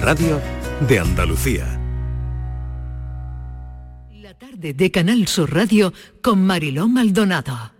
radio de Andalucía. La tarde de Canal Sur Radio con Mariló Maldonado.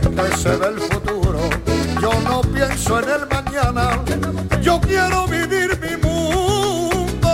Que se ve el futuro. Yo no pienso en el mañana. Yo quiero vivir mi mundo.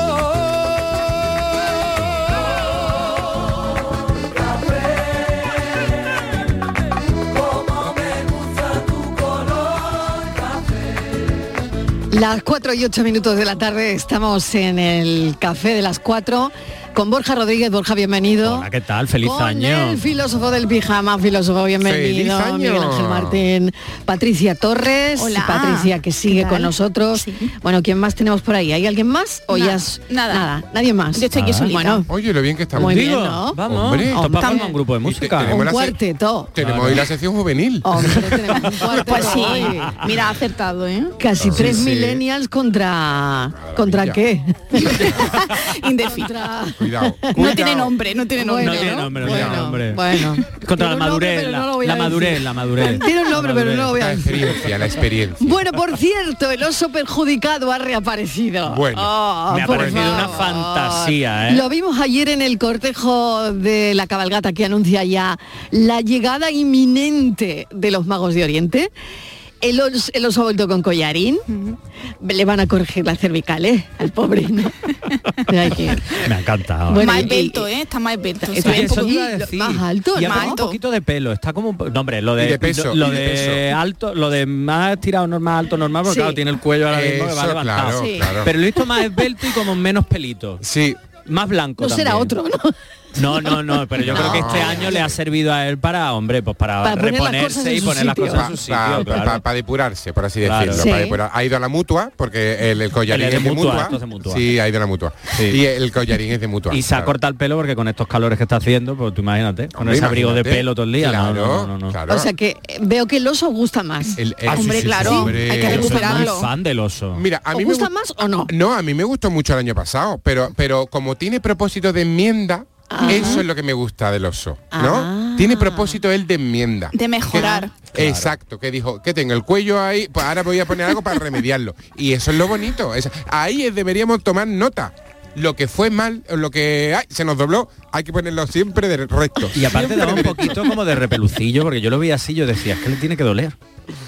Como me gusta tu color café. Las 4 y 8 minutos de la tarde estamos en el café de las 4 con Borja Rodríguez. Borja, bienvenido. Hola, ¿qué tal? Feliz con año. el filósofo del pijama, filósofo, bienvenido. ¡Feliz año! Miguel Ángel Martín, Patricia Torres, Hola, Patricia que sigue ¿qué con nosotros. Bueno, ¿quién más tenemos por ahí? ¿Hay alguien más? ¿O Nada, ya es- nada. nadie más. Yo estoy aquí solita. Bueno, Oye, lo bien que estamos. Muy bien, ¿no? Vamos, Hombre, un grupo de música. tenemos un la se- cuarteto. Tenemos Claro. hoy la sección juvenil. Hombre, tenemos un cuarteto Pues sí, mira, acertado, ¿eh? Casi Sí, tres sí. millennials contra... ¿Contra qué? Indefinido. Contra... Cuidado. No cuidado. tiene nombre, no tiene nombre. No tiene ¿no? nombre, no tiene Bueno, nombre. bueno. Contra la nombre, madurez, pero la, no la madurez, la madurez. Tiene un nombre, La pero no lo voy a La decir. experiencia, la experiencia. Bueno, por cierto, el oso perjudicado ha reaparecido. Bueno, Oh, Me ha parecido una favor. fantasía, ¿eh? Lo vimos ayer en el cortejo de la cabalgata que anuncia ya la llegada inminente de los magos de Oriente. El oso, el oso ha vuelto con collarín. Le van a corregir las cervicales al pobre. ¿no? Me ha encantado. Bueno, más ¿eh? Está más esbelto. Está- eso poco- decir. más alto, y ¿no? aparte un poquito de pelo, está como no, hombre, lo de, peso, lo de de, peso. alto, lo de más tirado normal, alto normal, porque Sí. claro, tiene el cuello ahora mismo que va levantado. claro, Sí. claro. Pero lo he visto más esbelto y como menos pelito. Sí, Más blanco No será otro, ¿no? No, no, no, pero yo creo que este año le ha servido a él para, hombre, pues para, Para reponerse y poner las cosas en para su sitio, claro. depurarse, por así Claro. decirlo. Sí. pa' depurar. Ha ido a la mutua, porque el, el collarín es de mutua, mutua. esto es de mutua. Sí, ha ido a la mutua. Sí. Y el collarín es de mutua. Y se ha cortado el pelo porque con estos calores que está haciendo, pues tú imagínate, con Hombre, ese abrigo de pelo todo el día. no, Claro, no, no, no. claro. O sea que veo que el oso gusta más. El- el- Hombre, claro, hombre. hay que Yo soy recuperarlo. muy fan del oso. Mira, a ¿Os mí me gusta gu- más o no? No, a mí me gustó mucho el año pasado, pero, pero como tiene propósito de enmienda, eso es lo que me gusta del oso, ¿no? Ah. Tiene propósito él de enmienda. De mejorar. Que- Exacto, que dijo, que tengo el cuello ahí, pues ahora voy a poner algo para remediarlo. Y eso es lo bonito. es- ahí es- deberíamos tomar nota. Lo que fue mal, lo que ay, se nos dobló, hay que ponerlo siempre de recto. Y aparte daba un poquito como de repelucillo, porque yo lo vi así, yo decía, es que le tiene que doler.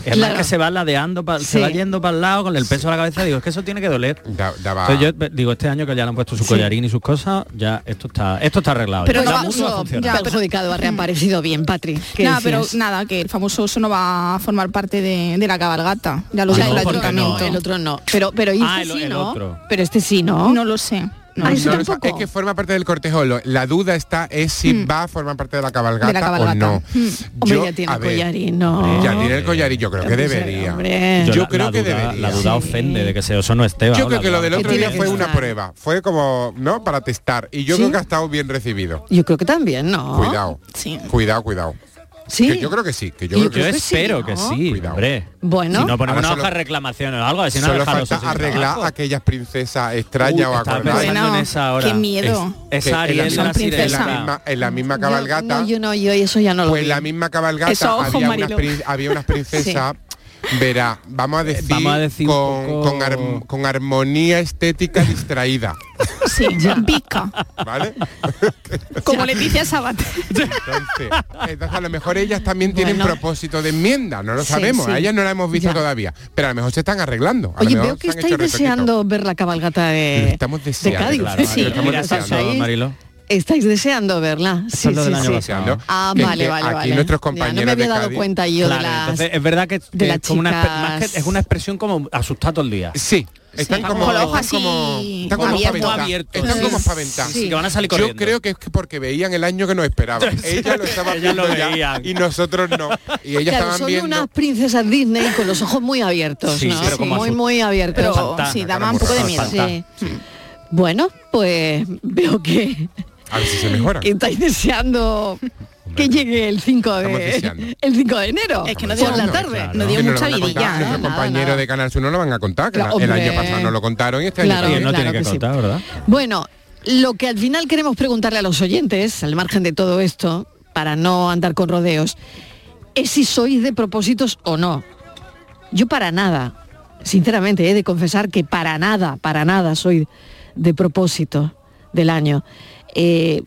Es Claro. más que se va ladeando, pa- Sí. se va yendo para el lado con el peso a la cabeza, digo, es que eso tiene que doler. Da- Entonces yo digo, este año que ya le han puesto su collarín y sus cosas, ya esto está, esto está arreglado. Pero Ya. no va- mutua ya, funciona. pero- perjudicado ha reaparecido bien, Patri. ¿Qué Nada, pero nada, que el famoso oso no va a formar parte de, de la cabalgata. Ya lo Ah, no, el ¿por qué ayuntamiento. no? el otro no. Pero, pero este Ah, el- sí, el ¿no? otro. Pero este sí, ¿no? No lo sé. No Ah, eso. No es que forma parte del cortejo. Lo- La duda está es si va a formar parte de la cabalgata, De la cabalgata. o no. Mm. Hombre, Yo- ya tiene a ver, collarín, ¿no? Ya tiene el collarín, yo creo que debería. Yo, Yo la- creo la que duda- debería. La duda Sí. ofende de que ese oso no esté. Yo creo que lo del otro día fue una prueba. Fue como, ¿no? Para testar. Y yo ¿Sí? creo que ha estado bien recibido. Yo creo que también, ¿no? Cuidado. Sí. Cuidado, cuidado. Sí. Que yo creo que sí. Que yo Yo creo que Yo creo que sí, espero ¿no? que sí, Cuidado. hombre. Bueno. Si no ponemos una hoja de reclamaciones o algo, a si no Solo falta arreglar trabajo. aquellas princesas extrañas o Bueno, en esa ahora. qué miedo. Es, es Que en la Ariel en la misma, en la misma Yo- cabalgata. no, yo no, yo eso ya no lo pues vi. en la misma cabalgata había unas, había unas princesas Verá, vamos a decir, vamos a decir con, poco- con arm- con armonía estética distraída. Sí, pica. ¿Vale? Como Leticia Sabat. Entonces, entonces a lo mejor ellas también tienen propósito de enmienda, no lo Sí, sabemos, sí. a ellas no la hemos visto Ya. todavía, pero a lo mejor se están arreglando. a lo Oye, mejor veo que estáis deseando ver la cabalgata Lo de, estamos de deseando, Cádiz. Claro, Sí, lo estamos mira, deseando. ¿sabes, Marilo? Estáis deseando verla. Sí, lo del sí, año sí. pasado. Deseando. Ah, Que- vale, que vale, aquí vale. nuestros Ya, no compañeros me había de dado Cádiz- cuenta yo Claro, de las... entonces es verdad que, es como una, que- es una expresión como asustado todo el día. Sí, están Sí, como, con los ojos están como, así están como abiertos. espaventadas. Abiertos. Están Sí. como espaventadas. Sí, que van a salir Yo corriendo. creo que es que porque veían el año que nos esperaba. Ella lo estaba Ellas lo viendo ya veían. y nosotros no. Y ellas Claro, estaban son viendo. unas princesas Disney con los ojos muy abiertos, Sí, ¿no? pero como muy, muy abiertos. Pero sí, un poco de miedo. Sí. Bueno, pues veo que, A ver si se mejora. que estáis deseando que llegue el 5 Estamos de el 5 de enero Es que no dio- la no, tarde. claro. No dio Que nos mucha vidilla. compañeros de Canal Sur no lo van a contar. que Claro, el año pasado no lo contaron y este Claro. año no claro tiene que, que sí. contar, ¿verdad? Bueno, lo que al final queremos preguntarle a los oyentes, al margen de todo esto, para no andar con rodeos, es si sois de propósitos o no. Yo para nada, sinceramente, he de confesar que para nada, para nada soy de propósito del año. Eh,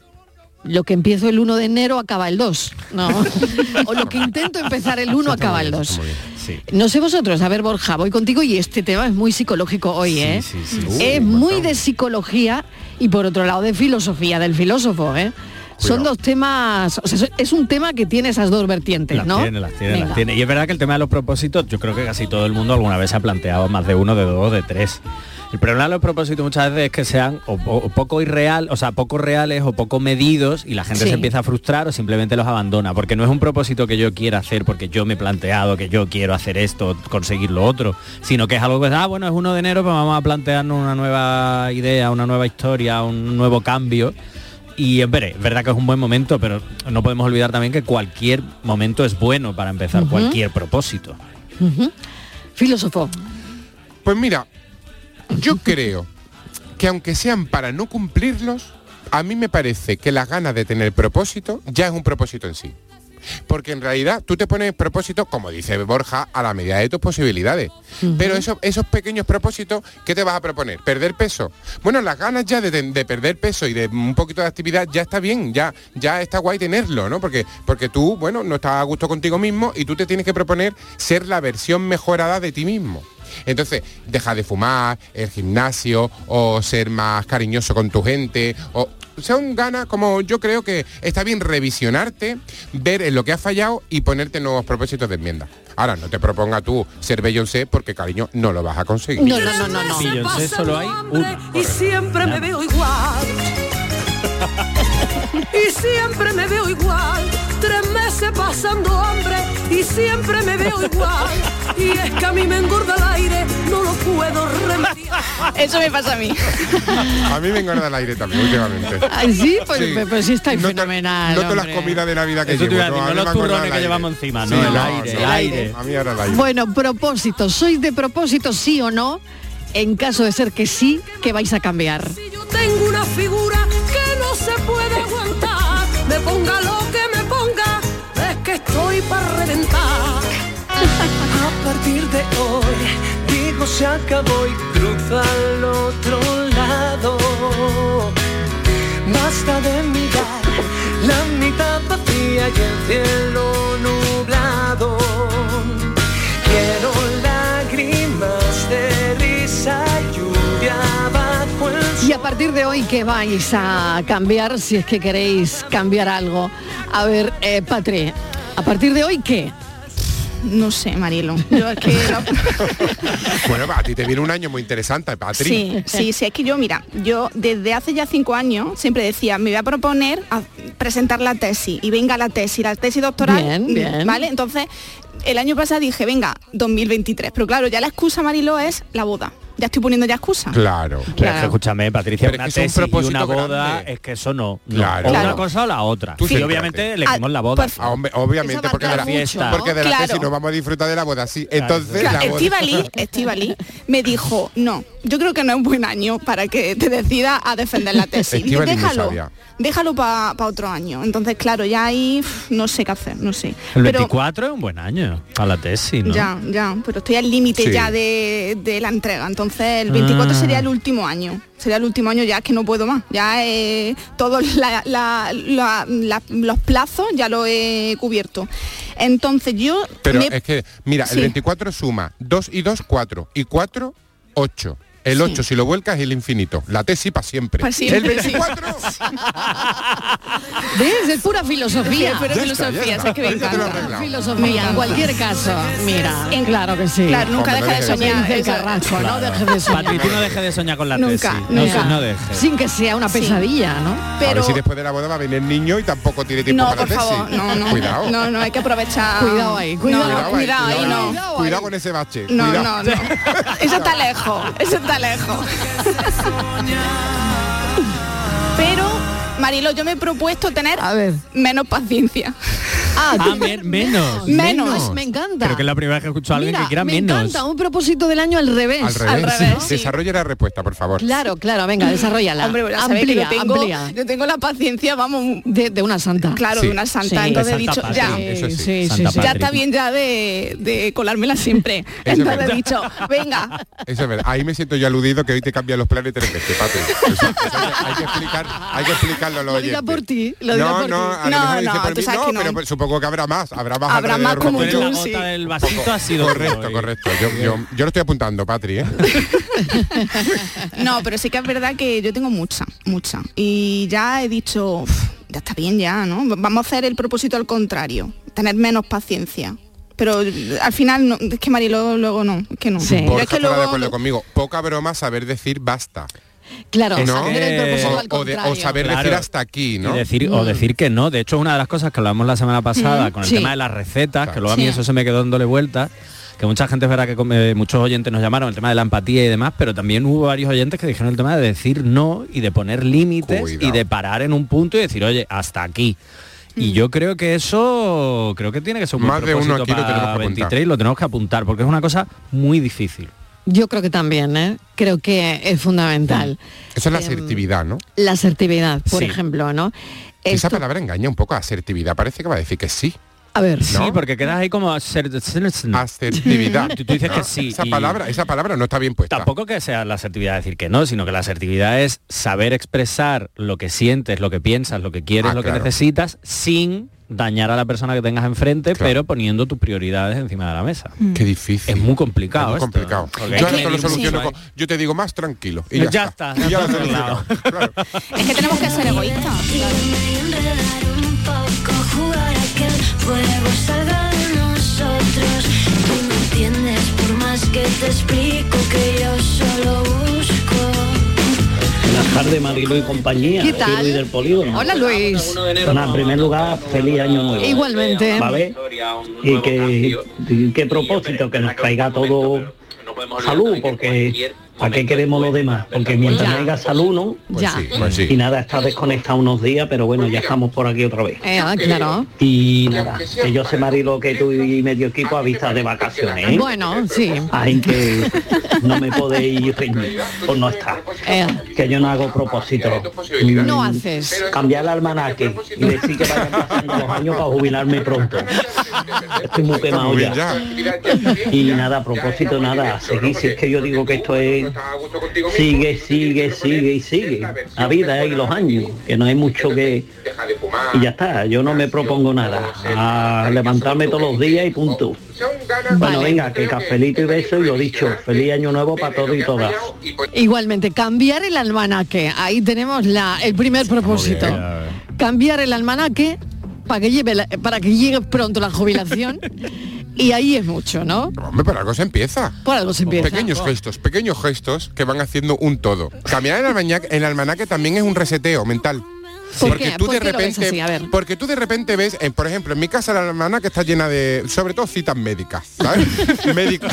lo que empiezo el 1 de enero acaba el 2, ¿no? o lo que intento empezar el 1 acaba el 2. Sí. No sé vosotros, a ver Borja, voy contigo y este tema es muy psicológico hoy, ¿eh? sí, sí. es muy de psicología y por otro lado de filosofía del filósofo, ¿eh? Son dos temas, o sea, es un tema que tiene esas dos vertientes, Las ¿no? tiene, las tiene, Venga. las tiene. Y es verdad que el tema de los propósitos, yo creo que casi todo el mundo alguna vez se ha planteado más de uno, de dos, de tres. El problema de los propósitos muchas veces es que sean o, poco irreal, o sea, poco reales o poco medidos y la gente Sí. se empieza a frustrar o simplemente los abandona, porque no es un propósito que yo quiera hacer porque yo me he planteado que yo quiero hacer esto, conseguir lo otro, sino que es algo que, ah, bueno, es uno de enero, pues vamos a plantearnos una nueva idea, una nueva historia, un nuevo cambio. Y es ver- es verdad que es un buen momento, pero no podemos olvidar también que cualquier momento es bueno para empezar cualquier propósito. Filósofo. Pues mira, yo creo que aunque sean para no cumplirlos, a mí me parece que las ganas de tener propósito ya es un propósito en sí. Porque en realidad tú te pones propósito, como dice Borja, a la medida de tus posibilidades. Pero eso- esos pequeños propósitos, ¿qué te vas a proponer? ¿Perder peso? Bueno, las ganas ya de, de perder peso y de un poquito de actividad ya está bien, ya, ya está guay tenerlo, ¿no? Porque, porque tú, bueno, no estás a gusto contigo mismo y tú te tienes que proponer ser la versión mejorada de ti mismo. Entonces, deja de fumar, el gimnasio, o ser más cariñoso con tu gente, o son ganas como yo creo que está bien revisionarte, ver en lo que has fallado y ponerte nuevos propósitos de enmienda. Ahora, no te proponga tú ser Beyoncé porque, cariño, no lo vas a conseguir. No, no, no, no, no. Beyoncé solo hay uno. Y siempre me veo igual. Y siempre me veo igual. Tres meses pasando hambre y siempre me veo igual. Y es que a mí me engorda el aire, no lo puedo remediar. Eso me pasa a mí. A mí me engorda el aire también últimamente. Ay, sí, pues, Sí. pues sí estáis Noto- fenomenal. Noto las comidas de Navidad que Eso llevo. decir, no los turrones que aire. llevamos encima, Sí, no, el aire, el aire. A mí ahora el aire. Bueno, propósitos, ¿sois de propósito sí o no? En caso de ser que sí, ¿qué vais a cambiar? Si yo tengo una figura que no se puede aguantar, me ponga partir de hoy, digo se acabó y cruza al otro lado. Basta de mirar la mitad vacía y el cielo nublado. Quiero lágrimas de risa, lluvia Y a partir de hoy, ¿qué vais a cambiar si es que queréis cambiar algo? A ver, eh, Patri, ¿a partir de hoy qué? No sé, Marielo. Yo es que Bueno, a ti te viene un año muy interesante, Patri. Sí, sí, sí, es que yo, mira, yo desde hace ya cinco años siempre decía, me voy a proponer a presentar la tesis, y venga la tesis, la tesis doctoral, Bien, mm, bien. ¿vale? Entonces, el año pasado dije, venga, 2023, pero claro, ya la excusa, Marilo, es la boda. Ya estoy poniendo ya excusa. Claro. Pero es que escúchame, Patricia, Pero es una que es un tesis y propósito una boda grande. es que eso no. no. Claro. O una cosa o la otra. Tú obviamente elegimos Ah, la boda. Ah, hombre, obviamente, porque de la ¿no? porque de la Claro. tesis no vamos a disfrutar de la boda, sí. Entonces, Claro, la boda- Estivali, Estivali me dijo, no, yo creo que no es un buen año para que te decidas a defender la tesis. Muy déjalo, déjalo para otro año. Entonces, claro, ya ahí no sé qué hacer, no sé. El Pero 24 es un buen año para la tesis, ¿no? ya, ya, pero estoy al límite Sí. ya de, de la entrega. Entonces, el 24 Ah. sería el último año. Sería el último año ya es que no puedo más. Ya eh, todos la- la- la- los plazos ya lo he cubierto. Entonces yo Pero me- es que, mira, Sí. el 24 suma 2 y 2, 4. Y 4, 8. El 8, si lo vuelcas, es el infinito. La tesis para siempre. Pa' siempre, el sí. 24. ¿Ves? Es pura filosofía. Sí, pura Ya está, filosofía, ya está. sé que me encanta. filosofía, en cualquier caso. Mira, claro que sí. Claro, nunca deja de no soñar. Dice el Carrasco, no dejes de soñar. Patri, tú no dejes de soñar con la Nunca, tesis. No, nunca. no dejes. Sin que sea una Sí. pesadilla, ¿no? a ver si después de la boda va a venir el niño y tampoco tiene tiempo No, para por la tesis. favor, no, no. Cuidado. No, no, hay que aprovechar. Cuidado ahí, cuidado, No, no, cuidado ahí, no. Cuidado con ese bache. No, no, no. Eso está lejos, eso está lejos. Pero, Marilo, yo me he propuesto tener menos paciencia. Ah, Ah, men- menos. Menos. Me encanta. Creo que es la primera vez que escucho a alguien Mira, que quiera me menos. encanta, un propósito del año al revés. Al revés. Desarrolla la respuesta, por favor. Claro, claro, venga, desarrollala. Hombre, amplía, yo tengo, amplía. yo tengo la paciencia, vamos, De, de una santa. claro, Sí. de una santa. Sí. Entonces he dicho, ya, Patri, eso sí. sí, Santa sí. ya está bien ya de, de colármela siempre. Entonces he dicho, venga, Eso es verdad. Ahí me siento yo aludido que hoy te cambian los planes tres veces, Patri. Eso- eso hay, que explicar, hay que explicarlo a los Lo diga oyentes. por ti, lo diga no, por no, ti. a lo No, dice no, por mí, pero supongo que habrá más, habrá más Habrá más como yo. la sí. gota del vasito ha sido Correcto, correcto. Yo, yo, yo lo estoy apuntando, Patri, ¿eh? no, pero sí que es verdad que yo tengo mucha, mucha. Y ya he dicho, "Uf, ya está bien ya, ¿no? Vamos a hacer el propósito al contrario, tener menos paciencia. Pero eh, al final, no, es que Marilo luego no, es que no. Sí. Borja es que de acuerdo conmigo. Poca broma saber decir basta. Claro, ¿No? el al O, de- saber decir hasta aquí, Y ¿no? decir, O decir que no. De hecho, una de las cosas que hablamos la semana pasada Mm, con el sí. tema de las recetas, que luego a mí Sí. eso se me quedó dándole vueltas, que mucha gente verdad que come- muchos oyentes nos llamaron el tema de la empatía y demás, pero también hubo varios oyentes que dijeron el tema de decir no y de poner límites Cuidado. y de parar en un punto y decir, oye, hasta aquí. Y yo creo que eso creo que tiene que ser un buen Más de uno lo para tenemos que apuntar. 23 y lo tenemos que apuntar porque es una cosa muy difícil. Yo creo que también, ¿eh? Creo que es fundamental. Eso es la Em, asertividad, ¿no? La asertividad, por Sí. ejemplo, ¿no? Esa Esto- palabra engaña un poco a asertividad. Parece que va a decir que sí. a ver, ¿No? Sí, porque quedas ahí como ser- Asertividad. Tú- tú dices que sí Esa y- palabra, esa palabra no está bien puesta. Tampoco que sea la asertividad decir que no, sino que la asertividad es saber expresar lo que sientes, lo que piensas, lo que quieres, Ah, lo claro. que necesitas, sin dañar a la persona que tengas enfrente, Claro. pero poniendo tus prioridades encima de la mesa. Qué difícil. Es muy complicado. Es muy complicado. ¿eh? Yo te lo medir mucho soluciono ahí. con- Yo te digo más tranquilo. Y ya, Ya está. está, Y ya lo. Claro. Es que tenemos que ser egoístas. que el fuego salga de nosotros. Tú me entiendes por más que te explico que yo solo. Buenas tardes, Marilo y compañía. ¿Qué Soy tal? Luis del Polígono. Hola Luis. Bueno, en primer lugar, feliz año nuevo. Igualmente. ¿Vale? Y que, y qué propósito, que nos traiga todo salud, porque ¿para qué queremos los demás? Porque mientras Ya. no haya salud, ¿no? Pues Ya. sí, pues sí. Y nada, está desconectado unos días, pero bueno, ya estamos por aquí otra vez. Eh, ah, claro. Y nada, que yo sé, Marilo, que tú y medio equipo a vista de vacaciones, ¿eh? Bueno, sí. Ay, que no me podéis reñir por no estar. Eh, Que yo no hago propósito. no Mm, haces. cambiar el almanaque y decir que vayan pasando los años para jubilarme pronto. Estoy muy Está quemado ya. Y nada, a propósito, nada, seguir, si es que yo digo que esto es sigue, sigue, sigue y sigue. La vida y los años, que no hay mucho que... Y ya está, yo no me propongo nada. A levantarme todos los días y punto. Bueno, venga, que cafelito y beso y lo dicho, feliz año nuevo para todos y todas. Igualmente, cambiar el almanaque. Ahí tenemos la, el primer propósito. Cambiar el almanaque para que lleve la- para que llegue pronto la jubilación. y ahí es mucho, ¿no? Hombre, por algo se empieza. Por algo se empieza. Pequeños gestos, pequeños gestos que van haciendo un todo. Cambiar el almanaque, el almanaque también es un reseteo mental. ¿Por porque qué? tú ¿Por de qué repente, así? A ver. porque tú de repente ves, eh, por ejemplo, en mi casa la almanaque está llena de, sobre todo citas médicas, ¿sabes? médico,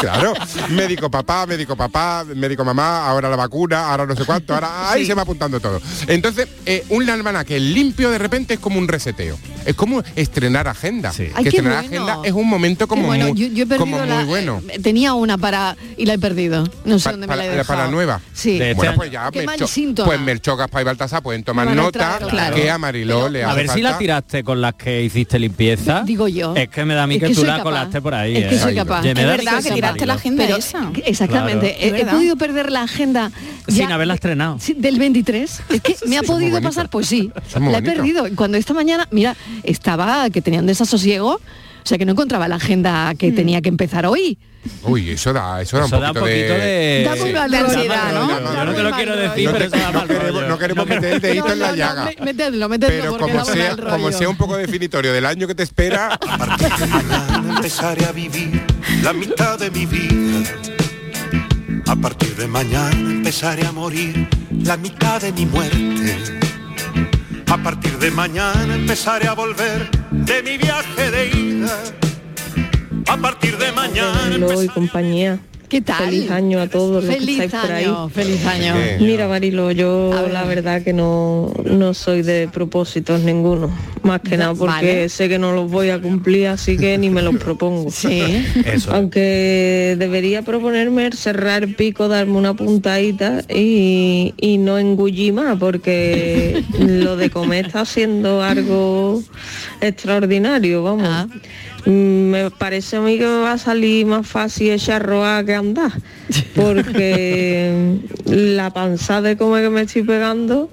claro, médico papá, médico papá, médico mamá, ahora la vacuna, ahora no sé cuánto, ahora ahí se va apuntando todo. Entonces, eh, un almanaque limpio de repente es como un reseteo. Es como estrenar agenda. Ay, que estrenar bueno. agenda es un momento como bueno, muy, yo, yo he perdido como la- muy bueno. eh, tenía una para y la he perdido. No sé Pa- dónde para, me la he dejado. para la nueva. Sí. Bueno, pues ya Qué mal Mercho- síntoma. pues Gaspar y Baltasar pueden tomar nota claro. que a Mariló le A hace ver si la tiraste con las que hiciste limpieza. Digo yo. Es que me da a mí Es que, que tú la capaz. colaste por ahí. Es que ¿eh? soy capaz. Es da verdad que tiraste la agenda Pero, esa. Exactamente. Claro. He, podido perder la agenda Sin haberla estrenado. del 23. Es que me ha podido pasar, pues sí. La he perdido. Cuando esta mañana, mira, estaba que tenía un desasosiego, o sea que no encontraba la agenda Mm. que tenía que empezar hoy. Uy, eso da, eso da Eso un da un poquito, poquito de... Da muy mal de ¿no? Yo no te lo quiero decir, No, pero eso da mal queremos, rollo. no queremos meter el dedito No, en la no, no, llaga. me- Metedlo, metedlo, Pero porque como sea, como sea un poco definitorio del año que te espera, empezaré a vivir la mitad de mi vida. A partir de mañana empezaré a morir la mitad de mi muerte. A partir de mañana empezaré a volver de mi viaje de ida. A partir de mañana Marilo y compañía. ¿Qué tal? Feliz año a todos los que estáis por ahí. feliz año. Mira, Marilo, yo ver. la verdad que no, no soy de propósitos ninguno. Más que nada porque vale. sé que no los voy a cumplir, así que ni me los propongo. Sí. Eso. Aunque debería proponerme el cerrar el pico, darme una puntadita y, y no engullir más, porque lo de comer está siendo algo extraordinario, vamos. Ah. Mm, Me parece a mí que me va a salir más fácil echar roa que andar, porque la panza de comer que me estoy pegando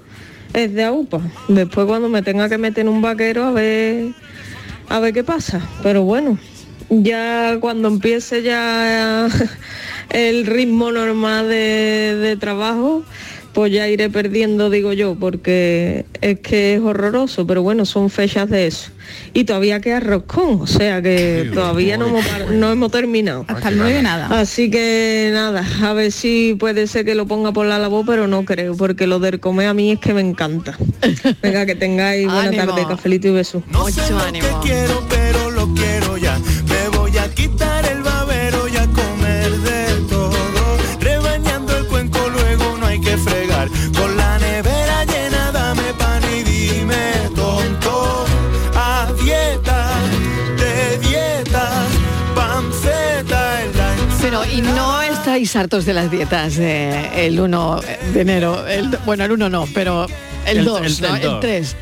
es de aupa. Después cuando me tenga que meter en un vaquero a ver a ver qué pasa. Pero bueno, ya cuando empiece ya el ritmo normal de, de trabajo, pues ya iré perdiendo, digo yo, porque es que es horroroso, pero bueno, son fechas de eso. Y todavía queda roscón, o sea que todavía no hemos, par- no hemos terminado. Hasta el 9 nada. Así que nada, a ver si puede ser que lo ponga por la labor, pero no creo, porque lo del comer a mí es que me encanta. Venga, que tengáis buena Ánimo. tarde, cafelito y besos. No sé Mucho lo ánimo. que quiero, pero lo quiero ya. Me voy a quitar el estáis hartos de las dietas de el 1 de enero, el, bueno, el 1 no, pero el El- 2, el- ¿no? el El dos. 3. Ya,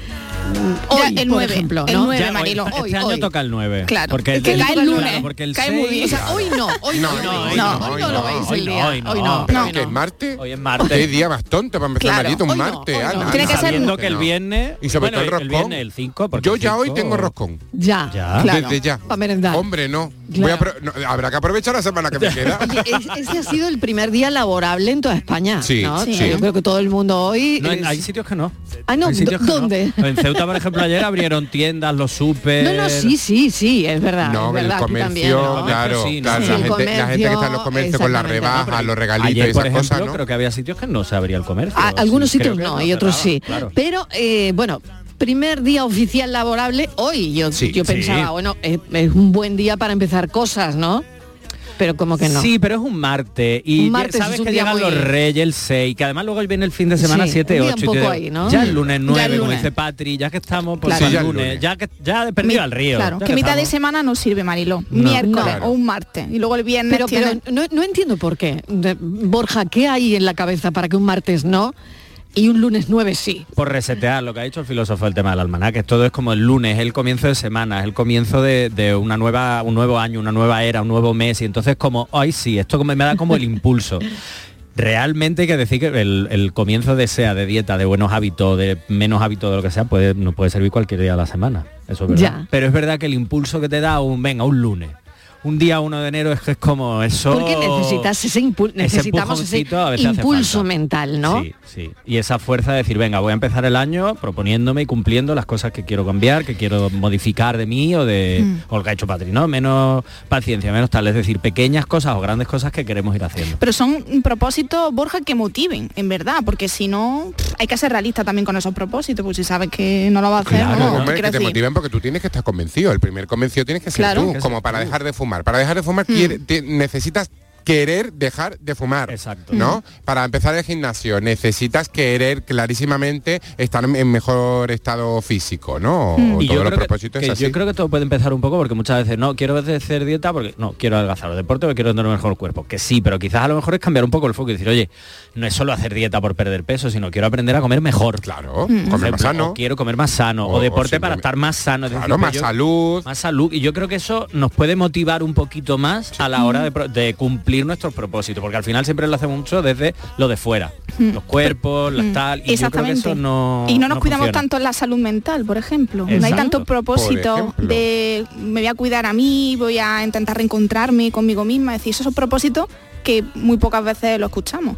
Hoy, el por nueve, ejemplo, el ¿no? nueve, Ya, hoy- Marilo. este Hoy, año hoy. toca el 9. Claro, Porque es que el, cae el claro, lunes, porque el cae 6, muy bien. O sea, hoy no, hoy no, No, no, hoy hoy no, no, hoy no lo no, veis hoy el no, día, hoy no. hoy no. Es martes. Hoy es martes. Qué día más tonto para empezar Claro, malito, un hoy no, martes, hoy no. Ana. Tiene que ser- que el No. viernes... Y sobre todo el el roscón. viernes, el 5, porque Yo el ya hoy 5 tengo roscón. Ya, Ya. claro. Desde ya. Para merendar. Hombre, no. Claro. Voy a apro- no, habrá que aprovechar la semana que me queda. Oye, es- ese ha sido el primer día laborable en toda España. Sí, ¿no? sí. Yo creo que todo el mundo hoy. No, es- hay sitios que no. Ah, que no. ¿dónde? En Ceuta, por ejemplo, ayer abrieron tiendas, los super... No, no, sí, sí, sí, es verdad. No, es el verdad, aquí comercio, también, ¿no? claro, Sí, ¿no? claro, Sí, la, el gente, la gente que está en los comercio, comercios con las rebajas, los regalitos y Ayer, por esas ejemplo, cosas, ¿no? creo que había sitios que no se abría el comercio. A- algunos Sí, sitios no y otros cerraba, sí. claro. Pero eh, bueno, primer día oficial laborable hoy. Yo, Sí. yo pensaba, Sí. bueno, es, es un buen día para empezar cosas, ¿no? Pero como que no. Sí, pero es un martes y Un martes sabes es un que día llegan muy- los Reyes el 6, que además luego viene el fin de semana Sí, 7, un día 8 un y poco te- ahí, ¿no? ya el lunes 9, como lunes. dice Patri, ya que estamos pues Claro. el Sí, el lunes, ya que ya he perdido Mi- al río. Claro, que mitad de semana no sirve, Marilo. No. Miércoles Claro. o un martes. Y luego el viernes Pero, no, no entiendo por qué. De- Borja, ¿qué hay en la cabeza para que un martes no y un lunes 9 sí? por resetear lo que ha dicho el filósofo del tema del almanaque todo es como el lunes el comienzo de semana el comienzo de, de una nueva un nuevo año una nueva era un nuevo mes y entonces como ay sí esto como me da como el impulso realmente hay que decir que el, el comienzo de sea de dieta de buenos hábitos de menos hábitos de lo que sea puede no puede servir cualquier día de la semana eso es verdad Ya. pero es verdad que el impulso que te da un venga un lunes un día 1 de enero es que es como eso Porque necesitas ese impulso, ese necesitamos ese impulso mental, ¿no? Sí, sí. Y esa fuerza de decir, venga, voy a empezar el año proponiéndome y cumpliendo las cosas que quiero cambiar, que quiero modificar de mí o de Mm. o lo que ha hecho Patri, ¿no? Menos paciencia, menos tal. Es decir, pequeñas cosas o grandes cosas que queremos ir haciendo. Pero son propósitos, Borja, que motiven, en verdad, porque si no, pff, hay que ser realista también con esos propósitos, pues si sabes que no lo va a hacer, Claro, no, hombre, que te motiven porque tú tienes que estar convencido. El primer convencido tienes que ser Claro. tú, Que ser como para tú. dejar de fumar. Para dejar de fumar Hmm. quiere- te- necesitas querer dejar de fumar. Exacto. ¿No? Para empezar el gimnasio necesitas querer clarísimamente estar en mejor estado físico, ¿no? O Y yo todos los creo, que, propósitos que es así. yo creo que todo puede empezar un poco porque muchas veces no quiero hacer dieta porque no quiero adelgazar o deporte porque quiero tener un mejor cuerpo que sí pero quizás a lo mejor es cambiar un poco el foco y decir oye no es solo hacer dieta por perder peso sino quiero aprender a comer mejor claro Por comer más sano. o quiero comer más sano o, O- o deporte para estar más sano es decir, Claro, que más yo- salud. más salud y yo creo que eso nos puede motivar un poquito más a la hora de cumplir nuestros propósitos porque al final siempre lo hacemos mucho desde lo de fuera Mm. los cuerpos las Mm. tal y yo creo que eso no y no nos cuidamos funciona. tanto en la salud mental, por ejemplo. No hay tanto propósito de me voy a cuidar a mí, voy a intentar reencontrarme conmigo misma. Es decir, esos son propósitos que muy pocas veces lo escuchamos.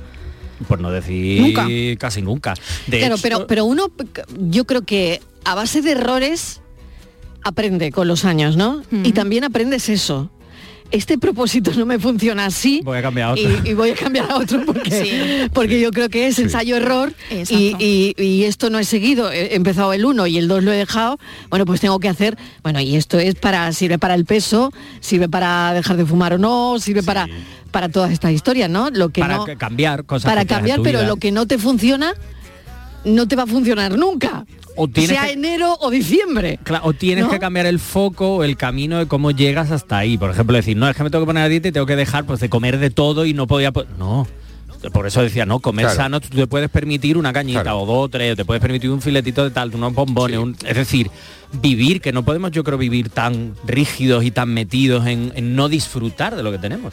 por no decir Nunca. casi nunca de Claro, hecho- pero, pero uno, yo creo que a base de errores aprende con los años, ¿no? Y también aprendes eso. Este propósito no me funciona así. Voy a cambiar a otro. Y, y voy a cambiar a otro porque, porque yo creo que es ensayo-error y, y- y esto no he seguido. He empezado el 1 y el 2 lo he dejado. Bueno, pues tengo que hacer, bueno, y esto es para, sirve para el peso, sirve para dejar de fumar o no, sirve para, para todas estas historias, ¿no? Lo que para no, cambiar cosas para cambiar, pero vida. lo que no te funciona, no te va a funcionar nunca. O tienes sea que- enero o diciembre. Claro, o tienes ¿No? que cambiar el foco el camino de cómo llegas hasta ahí. Por ejemplo, decir, no, es que me tengo que poner a dieta y tengo que dejar pues de comer de todo y no podía... po-". No. Por eso decía, no, comer Claro. sano, tú te puedes permitir una cañita o dos o tres, o te puedes permitir un filetito de tal, unos bombones, un- es decir, vivir, que no podemos yo creo vivir tan rígidos y tan metidos en, en no disfrutar de lo que tenemos.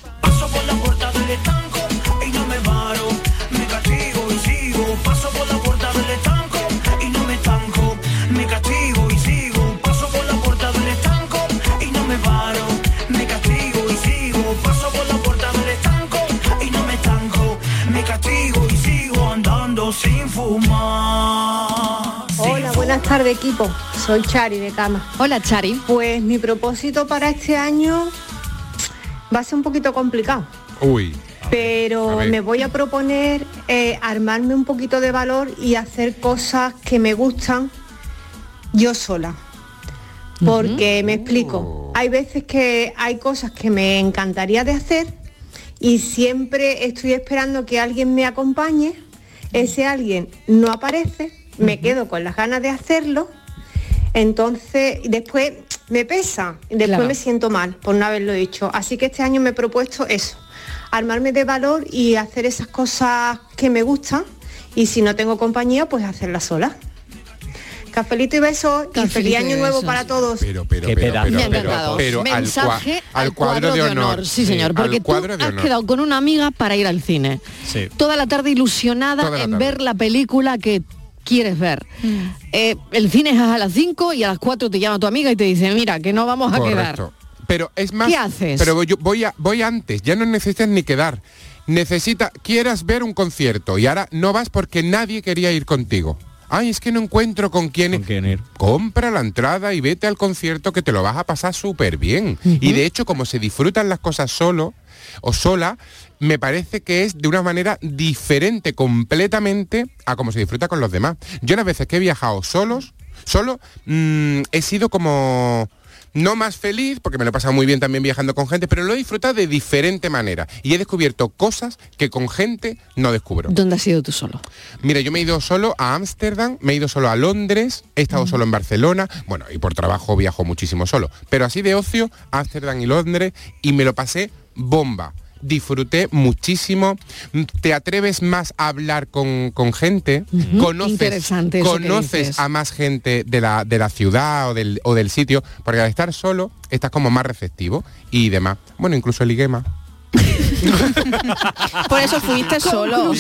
Buenas tardes equipo. Soy Chari de Cama. Hola Chari. Pues mi propósito para este año va a ser un poquito complicado, Uy. pero me voy a proponer eh, armarme un poquito de valor y hacer cosas que me gustan yo sola. Porque me explico, hay veces que hay cosas que me encantaría de hacer y siempre estoy esperando que alguien me acompañe, ese alguien no aparece, me quedo con las ganas de hacerlo, entonces después me pesa, después Claro. me siento mal por no haberlo hecho. Así que este año me he propuesto eso, armarme de valor y hacer esas cosas que me gustan y si no tengo compañía, pues hacerlas sola. Cafelito y besos y feliz año nuevo besos. para todos. Pero, pero, Qué pero, pedazo. pero, Me ha pero, pero al, cua- Mensaje al cuadro de honor. Sí, señor, porque al tú cuadro de has honor. quedado con una amiga para ir al cine. Sí. Toda la tarde ilusionada la en tarde. ver la película que quieres ver. Eh, el cine es a las 5 y a las 4 te llama tu amiga y te dice, mira, que no vamos a quedar. Correcto. Pero es más. ¿Qué haces? Pero yo voy a, voy antes, ya no necesitas ni quedar. Necesita, quieras ver un concierto y ahora no vas porque nadie quería ir contigo. Ay, es que no encuentro con quién, ir. Compra la entrada y vete al concierto que te lo vas a pasar súper bien. Y de hecho, como se disfrutan las cosas solo o sola, me parece que es de una manera diferente completamente a como se disfruta con los demás. Yo las veces que he viajado solos, solo, mm, he sido como no más feliz, porque me lo he pasado muy bien también viajando con gente, pero lo he disfrutado de diferente manera. Y he descubierto cosas que con gente no descubro. ¿Dónde has ido tú solo? Mira, yo me he ido solo a Ámsterdam, me he ido solo a Londres, he estado solo en Barcelona, bueno, y por trabajo viajo muchísimo solo, pero así de ocio, Ámsterdam y Londres, y me lo pasé bomba. Disfruté muchísimo, te atreves más a hablar con, con gente, conoces, conoces a más gente de la, de la ciudad o del, o del sitio, porque al estar solo estás como más receptivo y demás. Bueno, incluso el Iguema. Por eso fuiste solo.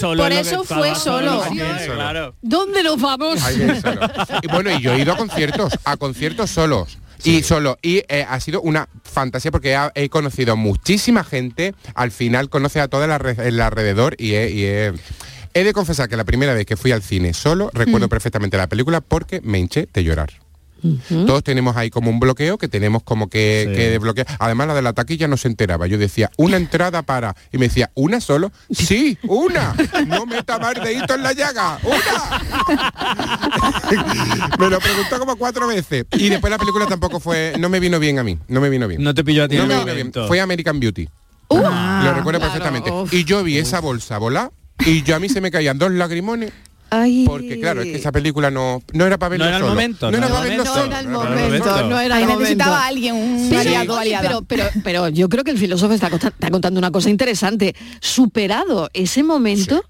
Por eso fue solo. Claro. ¿Dónde nos vamos? Ahí viene solo. Y bueno, y yo he ido a conciertos, a conciertos solos. Y solo, y eh, ha sido una fantasía porque he, he conocido muchísima gente, al final conoce a toda la el alrededor y, he, y he- he de confesar que la primera vez que fui al cine solo, recuerdo perfectamente la película porque me hinché de llorar. Todos tenemos ahí como un bloqueo que tenemos como que, Sí. que desbloquear. Además la de la taquilla no se enteraba. Yo decía, una entrada para. Y me decía, ¿una solo? Sí, una. No meta más dedito en la llaga. ¡Una! me lo preguntó como cuatro veces. Y después la película tampoco fue. No me vino bien a mí. No me vino bien. No te pilló a ti No me vino bien. Fue American Beauty. Uh, lo recuerdo perfectamente. Y yo vi esa bolsa volar y yo a mí se me caían dos lagrimones Ay. porque claro, es que esa película no, no era para verlo No era el solo. momento, No no era momento. solo. No era el No era el momento, momento. no era Ahí el momento. necesitaba alguien, un Sí, oye, aliada. pero, pero, pero yo creo que el filósofo está, está contando una cosa interesante. Superado ese momento,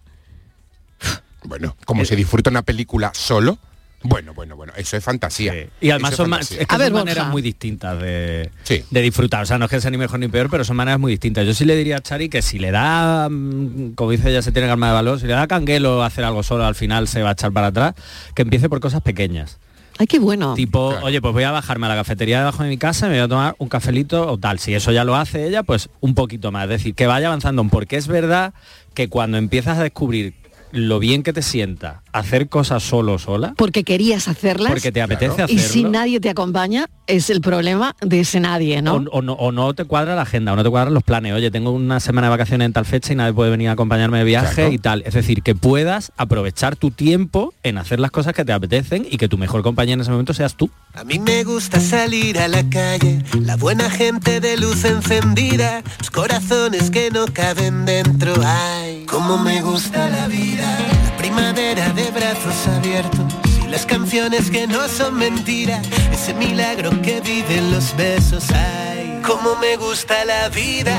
Bueno, como se disfruta una película solo, bueno, bueno, bueno, eso es fantasía. Y además Eso son, es es que A ver, son Borja. maneras muy distintas de, de disfrutar. O sea, no es que sea ni mejor ni peor, pero son maneras muy distintas. Yo sí le diría a Chari que si le da, mm, como dice ella, se tiene calma de valor, si le da canguelo hacer algo solo, al final se va a echar para atrás, que empiece por cosas pequeñas. ay, qué bueno. Tipo, oye, pues voy a bajarme a la cafetería debajo de mi casa y me voy a tomar un cafelito o tal. Si eso ya lo hace ella, pues un poquito más. Es decir, que vaya avanzando, porque es verdad que cuando empiezas a descubrir lo bien que te sienta hacer cosas solo sola, Porque querías hacerlas. porque te apetece Y hacerlo. si nadie te acompaña, es el problema de ese nadie, ¿no? O, o no, o no te cuadra la agenda, o no te cuadran los planes. Oye, tengo una semana de vacaciones en tal fecha y nadie puede venir a acompañarme de viaje Claro. y tal. Es decir, que puedas aprovechar tu tiempo en hacer las cosas que te apetecen y que tu mejor compañía en ese momento seas tú. A mí me gusta salir a la calle, la buena gente de luz encendida, los corazones que no caben dentro. Ay, cómo me gusta la vida, primavera de brazos abiertos y las canciones que no son mentira, ese milagro que viven los besos. Ay, cómo me gusta la vida,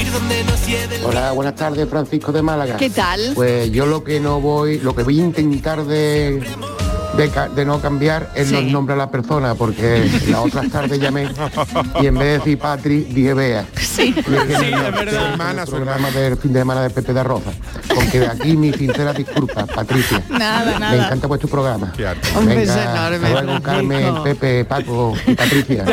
ir donde nos lleve el Hola, buenas tardes, Francisco de Málaga. ¿Qué tal? Pues yo lo que no voy, lo que voy a intentar de, de, no cambiar es Sí. los nombres a la persona, porque las otras tardes llamé y en vez de decir Patri, dije Bea. Sí, Y es que Sí, no, es verdad. Su hermana, su programa del fin de semana de Pepe de Rosa. Porque de aquí mi sincera disculpa, Patricia. Nada, Me nada. encanta vuestro programa. Un beso enorme, luego. Carmen, Pepe, Paco y Patricia.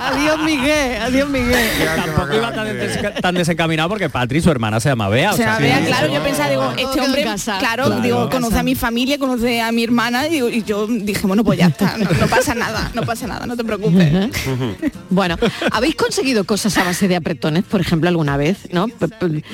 Adiós, Miguel. Adiós, Miguel. Tampoco iba tan, des- tan desencaminado porque Patri, su hermana, se llama Bea. O vea, sí, claro, yo pensaba, digo, este hombre, Claro. digo, conoce a mi familia, conoce a mi hermana, y, digo, y yo dije, bueno, pues ya está, no, no pasa nada, no pasa nada, no te preocupes. Bueno, ¿habéis conseguido cosas a base de apretones, por ejemplo, alguna vez? ¿no?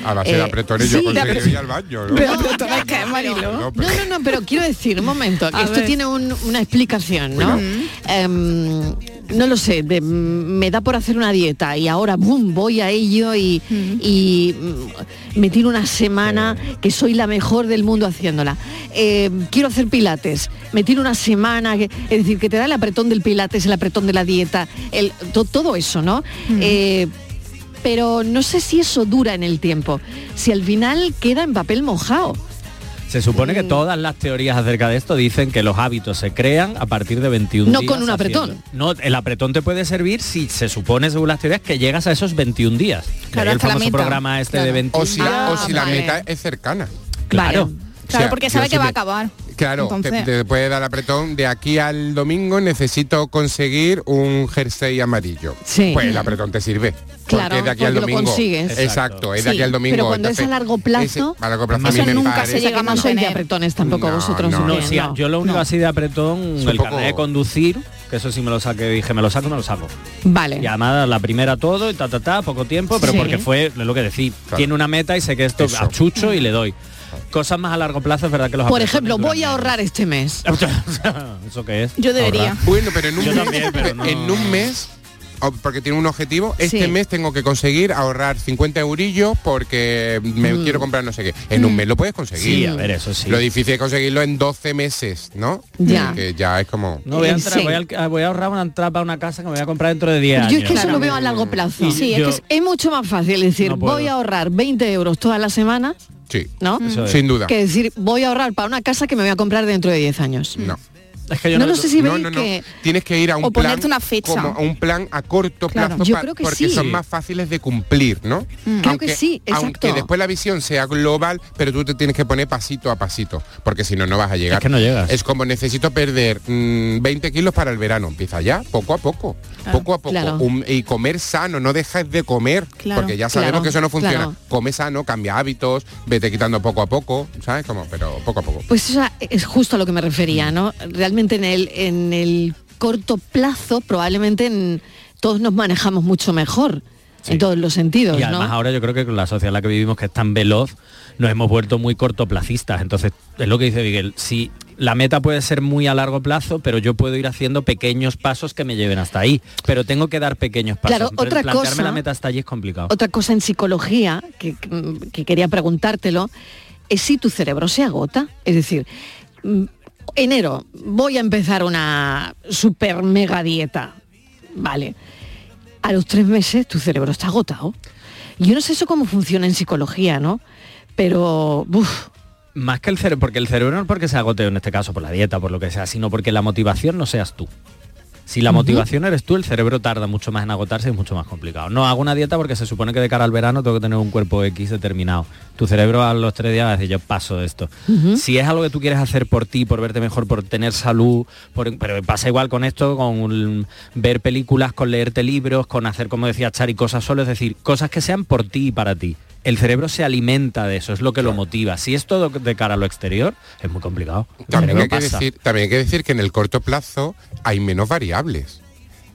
A base de eh, apretones sí, yo de ir al baño, ¿no? Pero- Apretones que, Marilo. No, No, pero- no, no, pero quiero decir, un momento, que A esto ver. tiene un- una explicación, ¿no? Em, no lo sé, de- me da por hacer una dieta y ahora, boom, voy a ello y, y, mm, me tiro una semana que soy la mejor del mundo haciéndola. Em, quiero hacer pilates, me tiro una semana, que- es decir, que te da el apretón del pilates, el apretón de la dieta, el, to- todo eso, ¿no? Eh, pero no sé si eso dura en el tiempo, si al final queda en papel mojado. Se supone que todas las teorías acerca de esto dicen que los hábitos se crean a partir de 21 No días. con un apretón. haciendo. No, el apretón te puede servir si se supone, según las teorías, que llegas a esos 21 días. Claro, el famoso programa este de Claro. 21 O si la, o Ah, si la vale. meta es cercana. Claro. Vale. Claro, O sea, porque sabe que va a acabar. Claro, te- Entonces- te, puede dar apretón. De aquí al domingo necesito conseguir un jersey amarillo. Sí. Pues el apretón te sirve. Claro, porque es de aquí al porque lo domingo. consigues. Exacto, es de Sí, aquí al domingo. pero cuando es a largo plazo, ese- a largo plazo a mí me nunca se llega que a no soy de apretones tampoco No, vosotros. no. No, bien, sí, no. yo lo único No. así de apretón, Es el poco- carnet de conducir, que eso sí me lo saqué, dije, me lo saco, me lo saco. Vale. Y además la primera todo y ta ta ta, poco tiempo, pero Sí. porque fue es lo que decía, Claro. tiene una meta y sé que esto Eso. achucho y le doy. Cosas más a largo plazo es verdad que los Por ejemplo, voy a ahorrar este mes. ¿Eso qué es? Yo debería. Ahorrar. Bueno, pero en un Yo mes, también, pero no- en un mes porque tiene un objetivo, este Sí. mes tengo que conseguir ahorrar 50 eurillos porque me quiero comprar no sé qué. En un mes lo puedes conseguir. Sí, a ver, eso sí. Lo difícil es conseguirlo en 12 meses, ¿no? Ya. Que ya es como... No, voy a, Eh, entrar, sí. voy, a, voy a ahorrar una entrada para una casa que me voy a comprar dentro de 10 años. Yo es que eso lo veo a largo plazo. Y Sí, yo- es, que es, es mucho más fácil decir, No voy a ahorrar 20 euros todas las semanas, Sí, ¿no? Es. sin duda. Que decir, voy a ahorrar para una casa que me voy a comprar dentro de 10 años. No. Es que yo No lo sé si No, veis no, no. que... Tienes que ir a un O plan ponerte una fecha. como a un plan a corto Claro. plazo Yo creo que porque sí. son más fáciles de cumplir, ¿no? Creo que sí, exacto. Aunque después la visión sea global, pero tú te tienes que poner pasito a pasito, porque si no no vas a llegar. Es que no llegas. Es como necesito perder mm, 20 kilos para el verano. Empieza ya, poco a poco, poco a poco. Claro. Un- y comer sano, no dejes de comer, Claro, porque ya sabemos claro, que eso no funciona. claro. Come sano, cambia hábitos, vete quitando poco a poco, ¿sabes? Como, pero poco a poco. Pues eso es justo a lo que me refería, ¿no? Realmente en el, en el corto plazo probablemente en- todos nos manejamos mucho mejor. en todos los sentidos, Y además ¿no? ahora yo creo que con la sociedad en la que vivimos, que es tan veloz, nos hemos vuelto muy cortoplacistas. Entonces, es lo que dice Miguel, si la meta puede ser muy a largo plazo, pero yo puedo ir haciendo pequeños pasos que me lleven hasta ahí. Pero tengo que dar pequeños pasos. Claro, Entonces, otra plantearme cosa- la meta hasta allí es complicado. Otra cosa en psicología que, que quería preguntártelo es si tu cerebro se agota. Es decir, mm, enero voy a empezar una super mega dieta. Vale. A los tres meses tu cerebro está agotado. Yo no sé eso cómo funciona en psicología, ¿no? Pero, Más que el cerebro, porque el cerebro no es porque se agote en este caso por la dieta, por lo que sea, sino porque la motivación no seas tú. Si la motivación eres tú, el cerebro tarda mucho más en agotarse y es mucho más complicado. No hago una dieta porque se supone que de cara al verano tengo que tener un cuerpo X determinado. Tu cerebro a los tres días va a decir, yo paso de esto. Si es algo que tú quieres hacer por ti, por verte mejor, por tener salud, por- pero pasa igual con esto, con un- ver películas, con leerte libros, con hacer, como decía Chari, cosas solo, es decir, cosas que sean por ti y para ti. El cerebro se alimenta de eso, es lo que lo motiva. Si es todo de cara a lo exterior, es muy complicado. También hay, que decir, también hay que decir que en el corto plazo hay menos variables.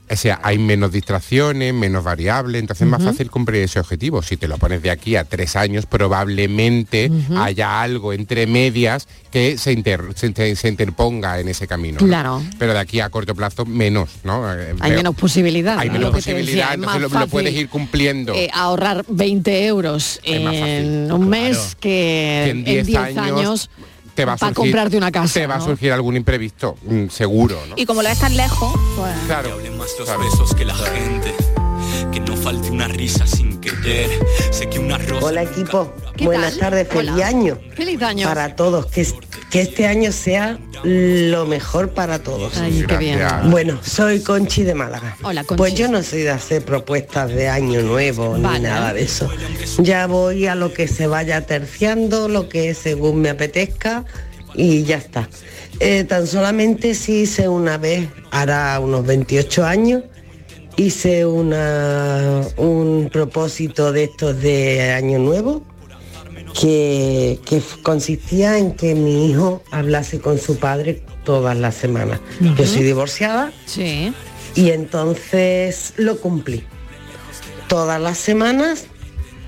O sea, hay menos distracciones, menos variables, entonces es más fácil cumplir ese objetivo. Si te lo pones de aquí a tres años, probablemente haya algo entre medias que se, inter- se, inter- se interponga en ese camino. ¿no? Claro. Pero de aquí a corto plazo, menos, ¿no? Eh, hay menos posibilidad. Hay ¿no? menos Lo que te decía, posibilidad, es entonces lo, lo puedes ir cumpliendo. eh, ahorrar 20 euros en un mes que, que en 10 años, te va a para surgir, comprarte una casa. te va a surgir algún imprevisto, mm, seguro, ¿no? Y como lo ves tan lejos, pues... Claro. más los besos que la gente. Una risa sin querer. Sé que una rosa. Hola equipo, ¿Qué buenas tal? tardes, feliz Hola. año. Feliz año. Para todos, que, es- que este año sea lo mejor para todos. Ay, qué bien. Bueno, soy Conchi de Málaga. Hola, Conchi. Pues yo no soy de hacer propuestas de año nuevo Vale. ni nada de eso. Ya voy a lo que se vaya terciando, lo que según me apetezca y ya está. Eh, tan solamente sí hice una vez, hará unos 28 años, hice una, un propósito de estos de año nuevo que, consistía en que mi hijo hablase con su padre todas las semanas. Yo soy divorciada Sí. y entonces lo cumplí. Todas las semanas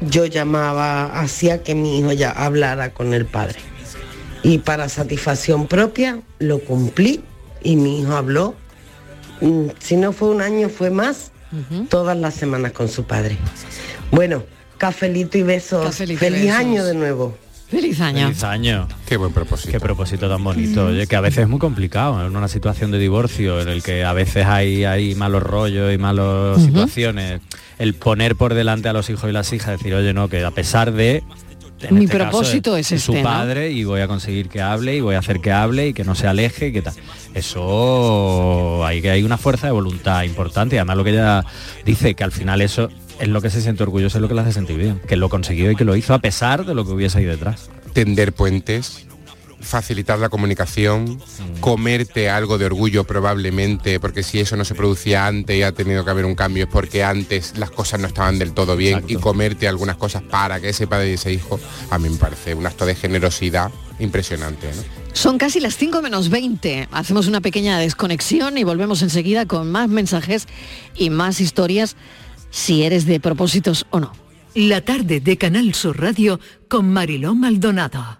yo llamaba, hacía que mi hijo ya hablara con el padre. Y para satisfacción propia lo cumplí y mi hijo habló, si no fue un año fue más, todas las semanas con su padre. Bueno, cafelito y besos. Cafelito y Feliz besos. año de nuevo. Feliz año. Feliz año. Qué buen propósito. Qué propósito tan bonito. Oye, que a veces es muy complicado en una situación de divorcio en el que a veces hay, hay malos rollos y malas situaciones. El poner por delante a los hijos y las hijas, decir, oye, no, que a pesar de... en Mi este caso, propósito es su este, ¿no? padre y voy a conseguir que hable y voy a hacer que hable y que no se aleje y que tal. Eso hay que hay una fuerza de voluntad importante y además lo que ella dice que al final eso es lo que se siente orgulloso, es lo que le hace sentir bien, que lo consiguió y que lo hizo a pesar de lo que hubiese ahí detrás. tender puentes, facilitar la comunicación, comerte algo de orgullo probablemente, porque si eso no se producía antes y ha tenido que haber un cambio es porque antes las cosas no estaban del todo bien y comerte algunas cosas para que ese padre y ese hijo, a mí me parece un acto de generosidad impresionante. ¿no? Son casi las 5 menos 20. Hacemos una pequeña desconexión y volvemos enseguida con más mensajes y más historias, si eres de propósitos o no. La tarde de Canal Sur Radio con Mariló Maldonado.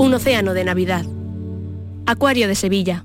Un océano de Navidad. Acuario de Sevilla.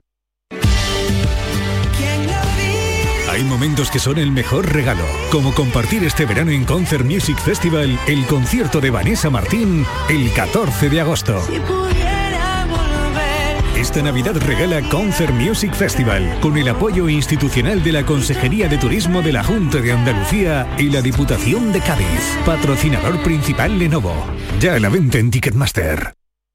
Hay momentos que son el mejor regalo, como compartir este verano en Concert Music Festival el concierto de Vanessa Martín el 14 de agosto. Esta Navidad regala Concert Music Festival con el apoyo institucional de la Consejería de Turismo de la Junta de Andalucía y la Diputación de Cádiz. Patrocinador principal Lenovo. Ya a la venta en Ticketmaster.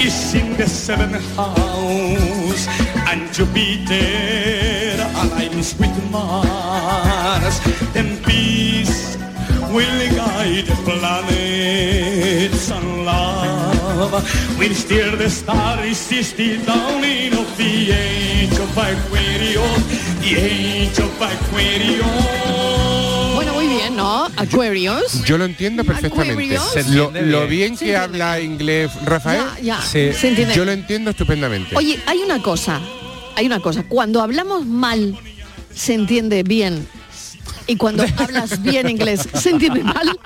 Is in the seventh house and Jupiter aligns with Mars. Then peace will guide the planets and love. Will steer the stars system down in of the age of Aquarius the age of Aquarius Aquarius. Yo lo entiendo perfectamente. Lo, bien. que habla inglés Rafael, Ya, ya, Sí. se entiende. yo lo entiendo estupendamente. Oye, hay una cosa, hay una cosa. Cuando hablamos mal, se entiende bien. Y cuando hablas bien inglés, se entiende mal.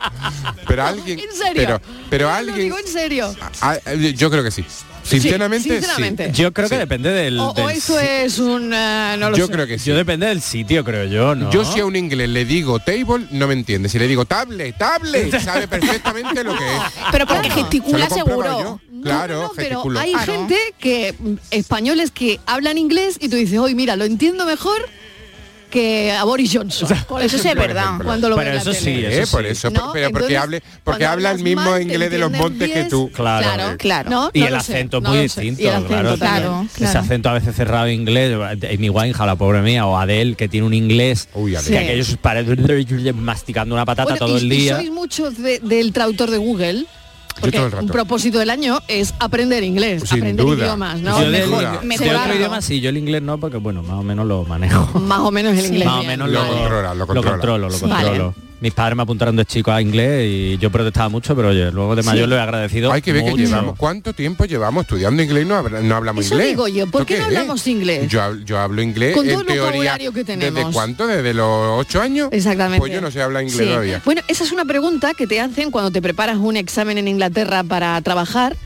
pero alguien, ¿En serio? pero, pero Lo alguien, digo en serio. ah, eh, yo creo que sí. Sinceramente, sí. sinceramente. Yo creo que depende del, O, o del eso es un... eh, no lo Yo sé. creo que sí. Yo depende del sitio, creo yo, ¿no? Yo si a un inglés le digo table, no me entiende. Si le digo tablet, tablet, sabe perfectamente lo que es. Pero porque Claro. gesticula Se seguro. yo. Claro, Pero gesticulo. hay gente que, españoles que hablan inglés y tú dices, oye, mira, lo entiendo mejor que a Boris Johnson. por eso sí es ejemplo, verdad. Cuando lo Pero en eso sí, Eh, por sí. eso, No, pero porque entonces, hable, porque habla el mismo inglés de los montes que tú. Claro. Claro, Claro. No, Y no el acento es muy distinto, Y el acento claro. también. Claro, Ese claro. acento a veces cerrado inglés, Amy Winehouse, la pobre mía, o Adele, que tiene un inglés Uy, que Adele. aquellos parecen masticando una patata Bueno, todo y, el y día. sois muchos de- del traductor de Google. Porque un propósito del año es aprender inglés, Sin aprender duda. idiomas, ¿no? yo de, Mejor- de otro idioma sí, yo el inglés no, porque bueno, más o menos lo manejo. Más o menos el inglés. más o menos Lo lo, controla, lo controla. controlo, lo controlo. Mis padres me apuntaron de chico a inglés y yo protestaba mucho, pero oye, luego de mayor lo he agradecido. Hay que ver que llevamos, ¿cuánto tiempo llevamos estudiando inglés y no, habla- no hablamos Eso inglés? digo yo, ¿por ¿Esto qué no es? hablamos inglés? Yo, hab- yo hablo inglés Con todo en el teoría. vocabulario que ¿Desde tenemos. cuánto? ¿Desde los ocho años? Exactamente. Pues yo no sé hablar inglés Sí. todavía. Bueno, esa es una pregunta que te hacen cuando te preparas un examen en Inglaterra para trabajar.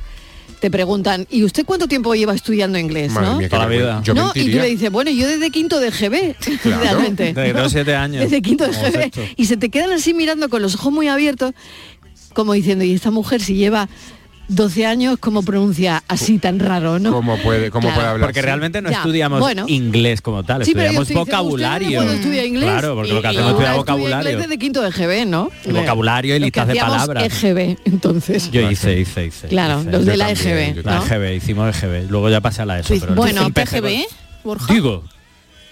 Te preguntan, ¿y usted cuánto tiempo lleva estudiando inglés? Madre ¿no? mía, qué Toda la vergüenza. vida. Yo no, y tú le dices, bueno, yo desde quinto de GB, Claro. realmente. Desde los siete años. Desde quinto de GB. Y se te quedan así mirando con los ojos muy abiertos, como diciendo, ¿y esta mujer si lleva 12 años, cómo pronuncia así tan raro, no? ¿Cómo puede, cómo Claro. puede hablar? Porque así? realmente no Ya, estudiamos bueno. inglés como tal, Sí, estudiamos vocabulario. "Usted no puede estudiar inglés. Claro, porque lo que hacemos es estudiar vocabulario. inglés desde quinto de GB, ¿no? Y vocabulario y Los listas de palabras. EGB, entonces. Yo hice, hice, hice. Claro, hice. los de Yo la también, EGB, La. EGB, hicimos EGB. Luego ya pasé a la ESO. Sí, pero Bueno, PGB, Borja. Digo,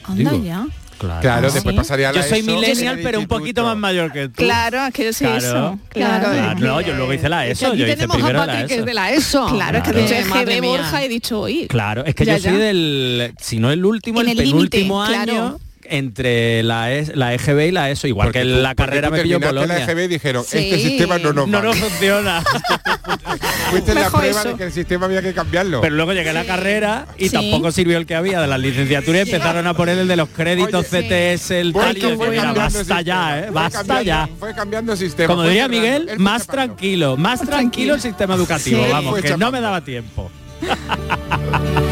Anda digo. ya. Claro. Claro, Ah, después pasaría la Yo soy ESO, millennial, pero un poquito más mayor que tú. Claro, es que yo sé Claro. eso. Claro. Claro, no, yo luego hice la Es que ESO, aquí yo hice tenemos primero a la que es ESO. de la ESO. Claro, es que Claro. te he dicho Madre GB mía. Borja y he dicho, oye. Claro, es que Ya, yo soy del, si no el último, En el, penúltimo año claro. Entre la, es- la EGB y la ESO, igual Porque que tú- la carrera me pilló Polonia. la EGB y dijeron, este sistema no nos No nos funciona. Fuiste la Mejor prueba eso. de que el sistema había que cambiarlo. Pero luego llegué a la carrera y Sí. tampoco sirvió el que había de las licenciaturas y empezaron a poner el de los créditos Oye, CTS, el tal y mira, basta ya, eh, fue basta cambiando- ya. Fue cambiando sistema. Como diría. Miguel, más tranquilo, más tranquilo el sistema educativo, vamos, que no me daba tiempo.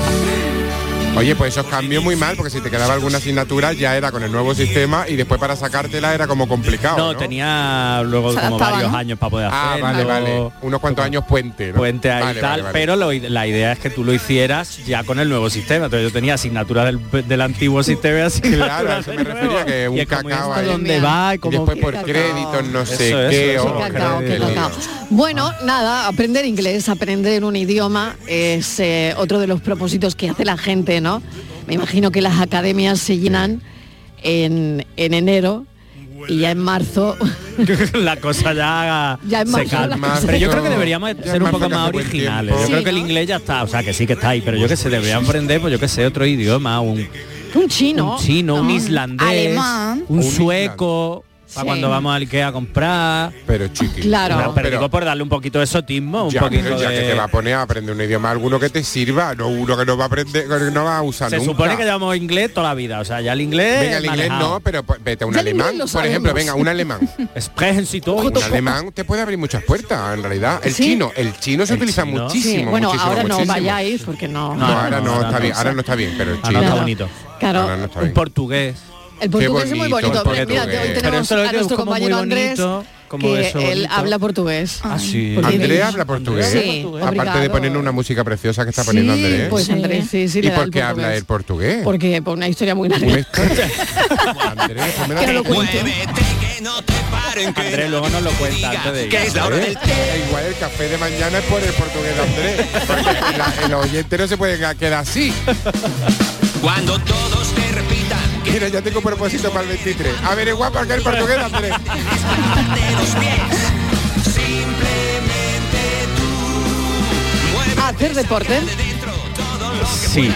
Oye, pues esos cambios muy mal, porque si te quedaba alguna asignatura ya era con el nuevo sistema y después para sacártela era como complicado. No, No, tenía luego como varios ¿no? años para poder Ah, hacerlo. vale, vale. Unos cuantos años puente. ¿no? puente ahí Vale, y tal, vale, vale. pero lo- la idea es que tú lo hicieras ya con el nuevo sistema. Entonces yo tenía asignatura del, del antiguo sistema asignaturas Claro, a eso me refería, nuevo. que un Y es como, cacao ¿esto ahí. dónde va? Y Y como después por créditos, no sé Eso, qué. eso, oh, eso, cacao, qué qué lío. cacao. Bueno, nada, aprender inglés, aprender un idioma es eh, otro de los propósitos que hace la gente, ¿no? Me imagino que las academias se llenan en, en enero y ya en marzo la cosa ya, se calma. Pero yo creo que deberíamos Ya ser un poco más originales. Yo creo que el inglés ya está, o sea, que sí que está ahí, pero yo que se deberían aprender, pues yo que sé, otro idioma, un, un chino, un chino, un ¿no? islandés, Alemán. un Un sueco, para Sí. cuando vamos al Ikea a comprar. Pero chiqui. Claro. No, pero, digo por darle un poquito de exotismo, un Ya, poquito ya de... que te va a poner a aprender un idioma alguno que te sirva, no uno que no va a aprender, que no va a usar Se nunca. supone que llevamos inglés toda la vida, o sea, ya el inglés... Venga, el inglés manejado. no, pero pues, vete a un Ya alemán, por ejemplo, venga, un alemán. Un alemán te puede abrir muchas puertas, en realidad. El Sí. chino, el chino se El utiliza chino. muchísimo, Sí, bueno, muchísimo, ahora no vayáis porque no. No, ahora no, ahora está no. bien, ahora no está bien, pero el no, chino está bonito. Claro. ahora no está Un portugués. El portugués es muy bonito, Mira, hoy tenemos a nuestro compañero Andrés, que eso él habla portugués. Ah, sí. Andrés habla portugués, Sí, aparte de poner una música preciosa que está poniendo Sí, Andrés. pues Andrés, sí, sí, ¿Y por qué habla el portugués? Porque por una historia muy larga. Andrés, la- Que no lo cuente. Andrés luego nos lo cuenta antes de ir. ¿Eh? Igual el café de mañana es por el portugués de Andrés. Porque la- el oyente no se puede quedar así. Cuando todos te repitan Mira, ya tengo propósito para el 23. Averigua por qué el portugués Andrés. Hacer deporte. Sí,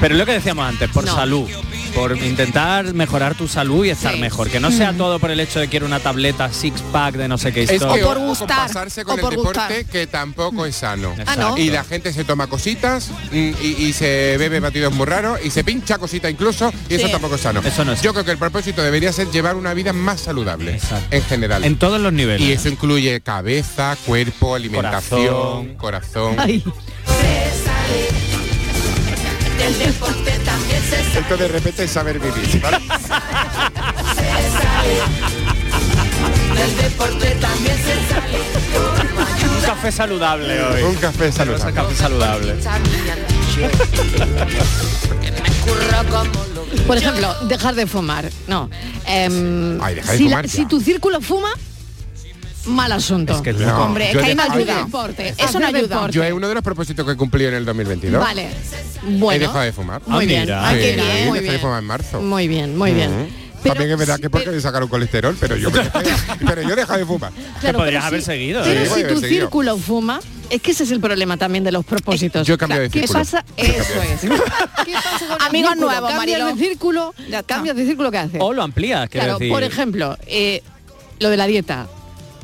pero es lo que decíamos antes, por No. salud. Por intentar mejorar tu salud y estar Sí. mejor. Que no sea todo por el hecho de quiero una tableta six pack de no sé qué Es historia. que por ojo con gustar, o el por deporte gustar. que tampoco es sano. Ah, ¿no? Y la gente se toma cositas mm, y, y se bebe batidos muy raros y se pincha cositas incluso y eso tampoco es sano. Eso no es Yo creo que el propósito debería ser llevar una vida más saludable Exacto. en general. En todos los niveles. y eso incluye cabeza, cuerpo, alimentación, corazón. Ay, Esto de repente es saber vivir. ¿vale? Un café saludable hoy. Un café Un saludable. café saludable. por ejemplo, dejar de fumar. No. Em, Ay, deja de si, fumar si tu círculo fuma, mal asunto. Es que No, Hombre, es que ahí he no ayuda. deporte. Eso no ayuda. deporte. Yo es uno de los propósitos que he cumplido en el 2022. Vale. He Bueno. dejado de fumar. Muy Ah, bien. Ah, Sí, qué bien, dejé muy de bien. fumar en marzo. Muy bien, muy bien. Ujú. Pero- También es verdad que porque me sacaron colesterol, pero yo, me dejé- pero yo he dejado de fumar. Claro, podrías pero haber si- seguido, Pero ¿eh? si tu seguido. círculo fuma, es que ese es el problema también de los propósitos. Yo he cambiado de ¿Qué círculo. pasa? Eso es. ¿Qué pasa con Amigos círculo? nuevos, Cambias de círculo, cambias de círculo, ¿qué haces? O lo amplías, quiero Claro, decir. por ejemplo, eh, lo de la dieta.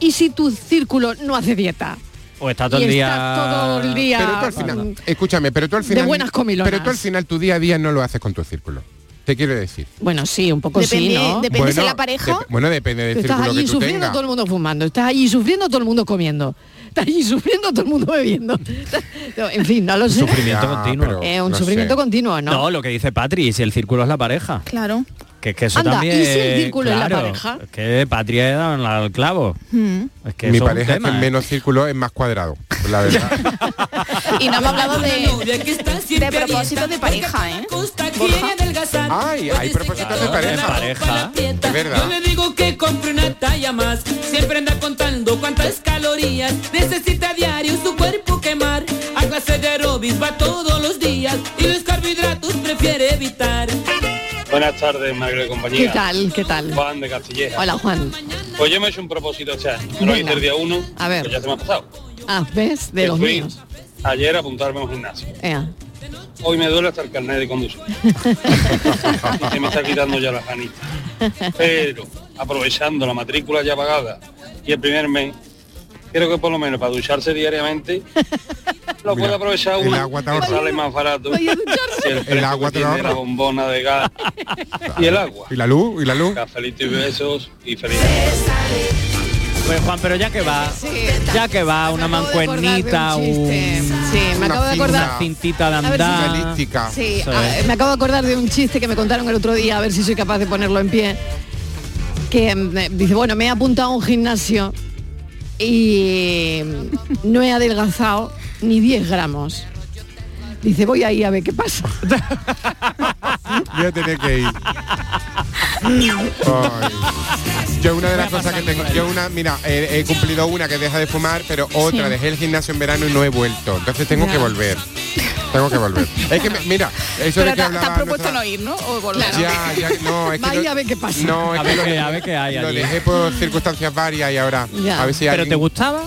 ¿Y si tu círculo no hace dieta? O está todo y el día. estás todo el día Pero tú al final, escúchame, pero tú al de final buenas comilonas. Pero tú al final tu día a día no lo haces con tu círculo. Te quiero decir. Bueno, sí, un poco Depende, sí, ¿no? depende si Bueno, la pareja. bueno, depende del Tú estás allí que tú sufriendo todo el mundo fumando, estás allí sufriendo todo el mundo comiendo, estás allí sufriendo todo el mundo bebiendo. No, en fin, no lo sé. Sufrimiento Ya, continuo. Eh, un no sufrimiento sé. continuo, ¿no? No, lo que dice Patri, si el círculo es la pareja. Claro. Que es que eso Anda, también. ¿y si el círculo es la claro, pareja? Es que Patri ha dado al clavo. Mm. Es que Mi eso es un pareja es tema, que ¿eh? menos círculo es más cuadrado, la verdad. Y no hemos hablado de, de propósitos de pareja, ¿eh? Ay, hay propósitos de pareja. pareja. Es verdad. Yo le digo que compre una talla más. Siempre anda contando cuántas calorías necesita diario su cuerpo quemar. A clase de aerobics va todos los días y los carbohidratos prefiere evitar. Buenas tardes, y ¿Qué compañía. tal? ¿Qué tal? Juan de Castilleja. Hola, Juan. Pues yo me he hecho un propósito este año. Me lo hice el día uno, A ver. pues ya se me ha pasado. Ah, ¿ves? De Que los míos. Ayer apuntarme a un gimnasio. Ea. Hoy me duele hasta el carnet de conducir. y se me está quitando ya las ganitas. Pero, aprovechando la matrícula ya pagada y el primer mes, creo que por lo menos para ducharse diariamente, lo puede aprovechar el uno, agua te que sale más barato el, precio agua te la bombona de gas y el agua. ¿Y la luz? ¿Y la luz? Cafelito y besos y feliz. Pues Juan, pero ya que va, ya que va, una mancuernita, un, Sí, me acabo de acordar. una cintita de A ver si- andar. Sí, me acabo de acordar de un chiste que me contaron el otro día, a ver si soy capaz de ponerlo en pie. Que mm, dice, bueno, me he apuntado a un gimnasio y no he adelgazado ni 10 gramos. Dice, voy ahí a ver qué pasa. Voy a tener que ir. Ay. Yo una de las cosas que tengo, yo una, mira, he, he cumplido una que deja de fumar, pero otra, Sí. dejé el gimnasio en verano y no he vuelto. Entonces tengo Ya. que volver. Tengo que volver. Es que, mira, eso Pero de te, que te hablaba has propuesto nuestra- no ir, ¿no? O volver. Ya, ya, no, es que Vaya lo- a ver qué pasa. No, es A que ver lo, qué- a ver qué hay lo allí. dejé por circunstancias varias y ahora Ya. a ver si ¿Pero alguien- te gustaba?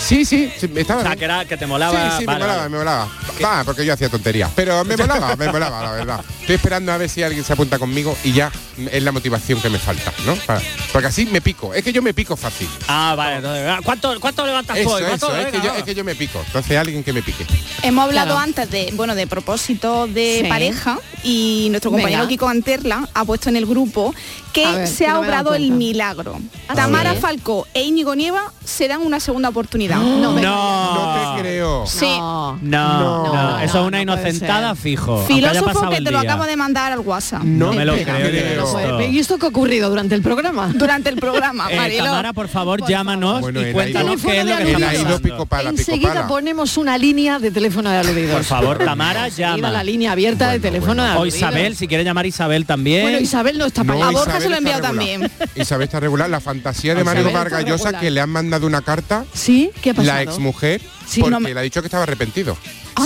Sí, sí, sí, estaba O sea, que, era, que te molaba. Sí, sí, vale, me molaba, vale. me molaba. Va, porque yo hacía tonterías. Pero me molaba, me molaba, la verdad. Estoy esperando a ver si alguien se apunta conmigo y ya es la motivación que me falta, ¿no? Para- porque así me pico. Es que yo me pico fácil. Ah, vale, entonces, ah, ¿cuánto, cuánto levantas Eso, hoy? ¿Cuánto? eso, es, que yo, es que yo me pico. Entonces alguien que me pique. Hemos hablado Claro. antes de, bueno, de propósito de Sí. pareja y nuestro compañero Venga. Kiko Anterla ha puesto en el grupo que ver, se ha no obrado el milagro. ¿Ah, Tamara? Falcó e Íñigo Nieva se dan una segunda oportunidad. No, me- No, No te creo. Sí. No. no, no, No, eso es una inocentada fijo. Filósofo que te lo acabo de mandar al WhatsApp. No me lo creo. ¿Y esto qué ha ocurrido durante el programa? Durante el programa, Eh, Marilo. Tamara, por favor, llámanos Bueno, y cuéntanos ido- qué es lo que está pasando. Enseguida ponemos una línea de teléfono de aludidos. Por favor, Tamara, llama. la línea abierta de Bueno, teléfono de O. Isabel, si quiere llamar Isabel también. Bueno, Isabel no está No, para A. Borja se lo he enviado regular. también. Isabel está regular. La fantasía de Mario está Vargas Llosa regular. que le han mandado una carta ¿Sí? ¿Qué ha pasado? la exmujer Sí, porque no me- le ha dicho que estaba arrepentido.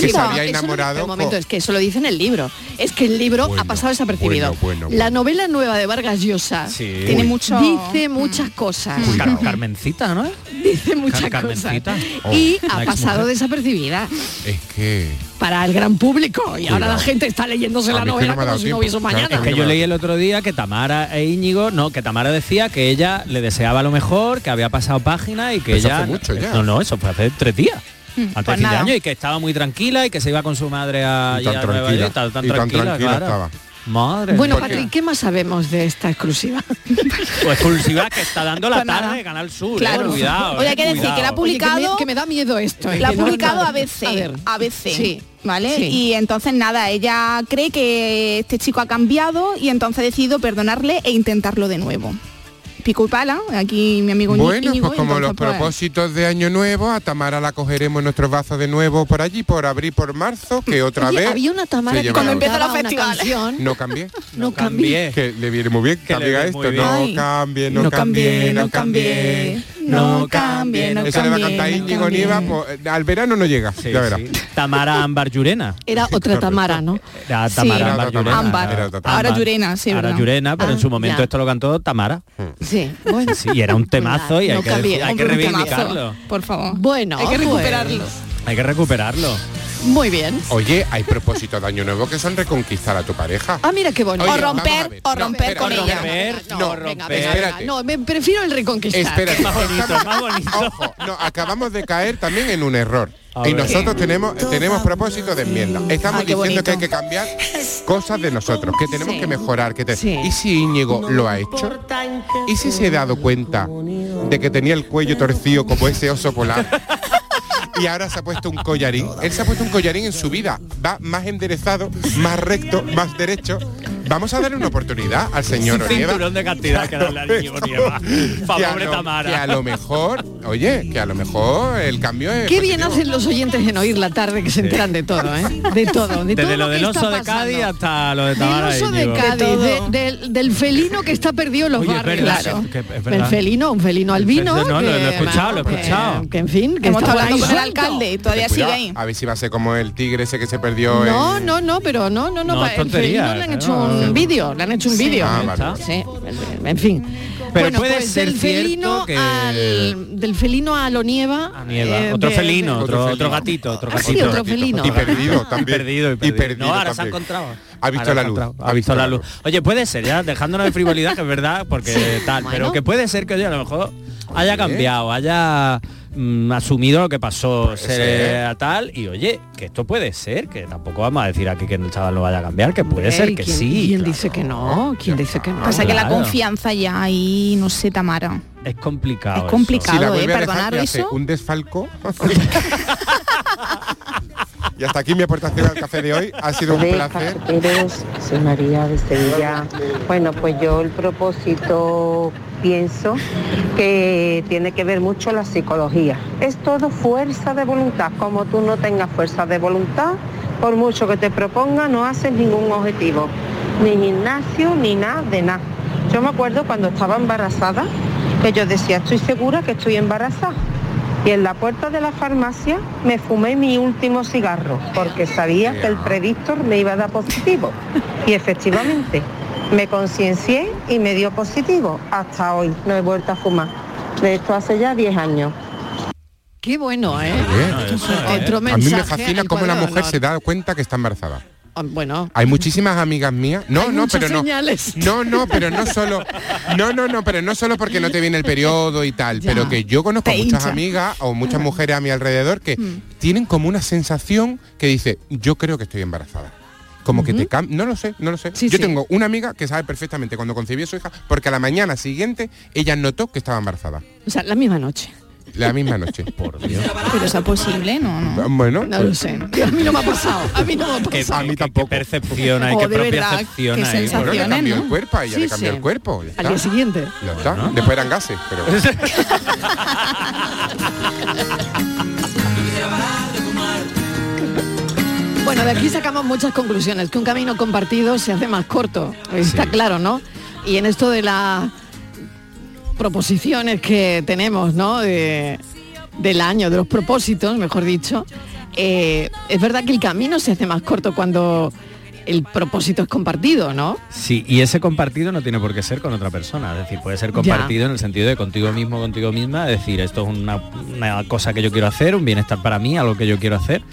Que se había no- momento, es que eso lo dice en el libro. Es que el libro Bueno, ha pasado desapercibido. bueno, bueno, La novela nueva de Vargas Llosa Sí. Tiene mucho... dice muchas cosas. Car- Carmencita, ¿no? Dice muchas Car- cosas. Carmencita. Y Oh, ha pasado desapercibida Es que para el gran público. Y ahora la gente está leyéndose A la novela no como si no hubiese Claro, mañana. Es que yo leí el otro día que Tamara e Íñigo, no, que Tamara decía que ella le deseaba lo mejor, que había pasado página y que Eso ella hace mucho ya. No, no, eso fue hace tres días. Antes pues de fin de nada. año y que estaba muy tranquila y que se iba con su madre a, Y tan allá a Nueva York, tan, tan y tan tranquila, tranquila claro. estaba. Madre Bueno. Patrick, ¿qué más sabemos de esta exclusiva? Pues exclusiva que está dando la Pues tarde de Canal Sur, Claro. eh, cuidado. Oye, eh, hay que decir cuidado. que la ha Oye, que me- publicado... que, me, da miedo esto. eh, La ha que no- publicado no- ABC, A ver. ABC, Sí. ¿vale? Sí. Y entonces nada, ella cree que este chico ha cambiado y entonces ha decidido perdonarle e intentarlo de nuevo. Pico y pala, aquí mi amigo Bueno, Íñigo, pues como entonces, los pues, propósitos de Año Nuevo, a Tamara la cogeremos nuestros vasos de nuevo por allí, por abril, por marzo, que otra Oye, vez había una Tamara que cuando empieza la festivales. No cambié. no cambié. Que le viene muy bien, Que viene esto. bien. No cambie, no, No cambie, cambie, no no cambie. no cambie, no Eso le va a cambie, cantar no Íñigo cambie. Nieva, pues, al verano no llega, Sí, ya verás. sí. Tamara Ámbar Llurena. Era otra Tamara, ¿no? Era. Tamara Ámbar Llurena. Ahora Llurena, sí, Ahora. Llurena, pero en su Ah, momento esto lo cantó Tamara. Sí, bueno. Sí, y era un temazo y hay no que, cambié. hay que temazo, reivindicarlo. Por favor. Bueno, hay que pues, recuperarlo. Hay que recuperarlo. Muy bien. Oye, hay propósitos de Año Nuevo que son reconquistar a tu pareja. Ah, mira qué bonito. Oye, o romper, o romper con no, ella. romper, No, no, venga, romper. venga, Espérate. venga. No, me prefiero el reconquistar. Espérate, Más bonito, más bonito. Ojo, no, acabamos de caer también en un error. A y ver. nosotros tenemos tenemos propósito de enmienda. Estamos Ah, diciendo que hay que cambiar cosas de nosotros, que tenemos Sí. que mejorar. Que te- Sí. ¿Y si Íñigo lo ha hecho? ¿Y si se ha dado cuenta de que tenía el cuello torcido como ese oso polar? Y ahora se ha puesto un collarín. Él se ha puesto un collarín en su vida. Va más enderezado, más recto, más derecho. Vamos a darle una oportunidad al señor Un Onieva. cinturón de cantidad que darle al Íñigo Nieva. Pa' Que a pobre lo- Tamara. que a lo mejor, oye, que a lo mejor el cambio es. Qué bien hacen los oyentes en oír la tarde que se enteran de todo, ¿eh? De todo, de todo Desde lo que del oso de. Cádiz hasta lo de Del Tamara oso de. Cádiz, De de- todo. del, del felino que está perdido en los Oye, barrios. verdad, Claro. que- que el felino, un felino albino. No, lo- lo he que, escuchado, lo he que- escuchado. Que, en fin, que Hemos estado hablando con el alcalde y todavía sigue ahí. A ver si va a ser como el tigre ese que se perdió No, en- no, no, pero no, no, no. No, es el tontería, felino le han hecho no, un vídeo, le han hecho un Sí, vídeo. ah, vale. Sí, en fin. Pero bueno, puede pues ser del felino cierto que- al del felino a lo nieva. A Nieva. eh, otro de- felino, de- otro, Otro otro felino. gatito, otro Ah, sí, gatito. otro felino. Y perdido también. Y perdido, y Y perdido. no, ahora se ha encontrado. Ha visto Ahora la luz, ha visto la luz. Oye, puede ser, ya, dejándonos de frivolidad, que es verdad, porque tal, Bueno. pero que puede ser que oye, a lo mejor haya cambiado, haya mm, asumido lo que pasó ser ser. a tal y oye, que esto puede ser, que tampoco vamos a decir aquí que el chaval no vaya a cambiar, que puede ser que ¿quién- sí. ¿Quién dice que no? ¿Quién dice que no? Pasa que la claro. confianza ya ahí, no sé, Tamara. Es complicado. Es complicado, si la ¿eh? a dejar, Perdonar eso. un desfalco. y hasta aquí mi aportación al café de hoy. Ha sido un de placer. soy María de Sevilla. Bueno, pues yo el propósito pienso que tiene que ver mucho la psicología. Es todo fuerza de voluntad. Como tú no tengas fuerza de voluntad, por mucho que te proponga, no haces ningún objetivo. Ni gimnasio, ni nada de nada. Yo me acuerdo cuando estaba embarazada, que yo decía, estoy segura que estoy embarazada. Y en la puerta de la farmacia me fumé mi último cigarro, porque sabía que el predictor me iba a dar positivo. Y efectivamente, me conciencié y me dio positivo. Hasta hoy no he vuelto a fumar. De esto hace ya 10 años. Qué bueno, ¿eh? Otro a mí me fascina cómo la mujer se da cuenta que está embarazada. Ah, Bueno, Hay muchísimas amigas mías. No, Hay no, pero no. señales. No, no, pero no solo. No, no, no, pero no solo porque no te viene el periodo y tal, Ya. pero que yo conozco Te muchas hincha. amigas o muchas mujeres a mi alrededor que Mm. tienen como una sensación que dice, yo creo que estoy embarazada. Como que te cam no lo sé, no lo sé. Sí, yo sí. tengo una amiga que sabe perfectamente cuando concibió a su hija, porque a la mañana siguiente ella notó que estaba embarazada. o sea, la misma noche. La misma noche. Por Dios. Pero eso es posible, no, no. Bueno, No lo sé. A mí no me ha pasado. A mí no me ha Que, pasado. a mí tampoco. percepción hay, que de propia percepción qué hay. Bueno, le Sensaciones, cambió ¿no? el cuerpo, ella Sí, le cambió sí. el cuerpo. ya Al está. día siguiente. Ya está. Después eran gases, pero. Bueno, de aquí sacamos muchas conclusiones, que un camino compartido se hace más corto, está claro, ¿no? Y en esto de las proposiciones que tenemos, ¿no? De- del año, de los propósitos, mejor dicho, eh, es verdad que el camino se hace más corto cuando el propósito es compartido, ¿no? Sí, y ese compartido no tiene por qué ser con otra persona, es decir, puede ser compartido en el sentido de contigo mismo, contigo misma, es decir, esto es una, una cosa que yo quiero hacer, un bienestar para mí, algo que yo quiero hacer,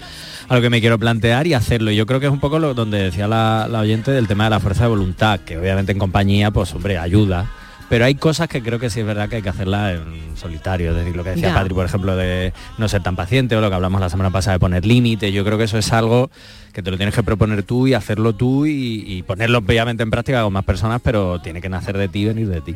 algo que me quiero plantear y hacerlo. Y yo creo que es un poco lo donde decía la, la oyente del tema de la fuerza de voluntad, que obviamente en compañía, pues hombre, ayuda. Pero hay cosas que creo que sí es verdad que hay que hacerlas en solitario, es decir, lo que decía Ya. Patri, por ejemplo, de no ser tan paciente o lo que hablamos la semana pasada de poner límite, yo creo que eso es algo que te lo tienes que proponer tú y hacerlo tú y, y ponerlo obviamente en práctica con más personas, pero tiene que nacer de ti y venir de ti.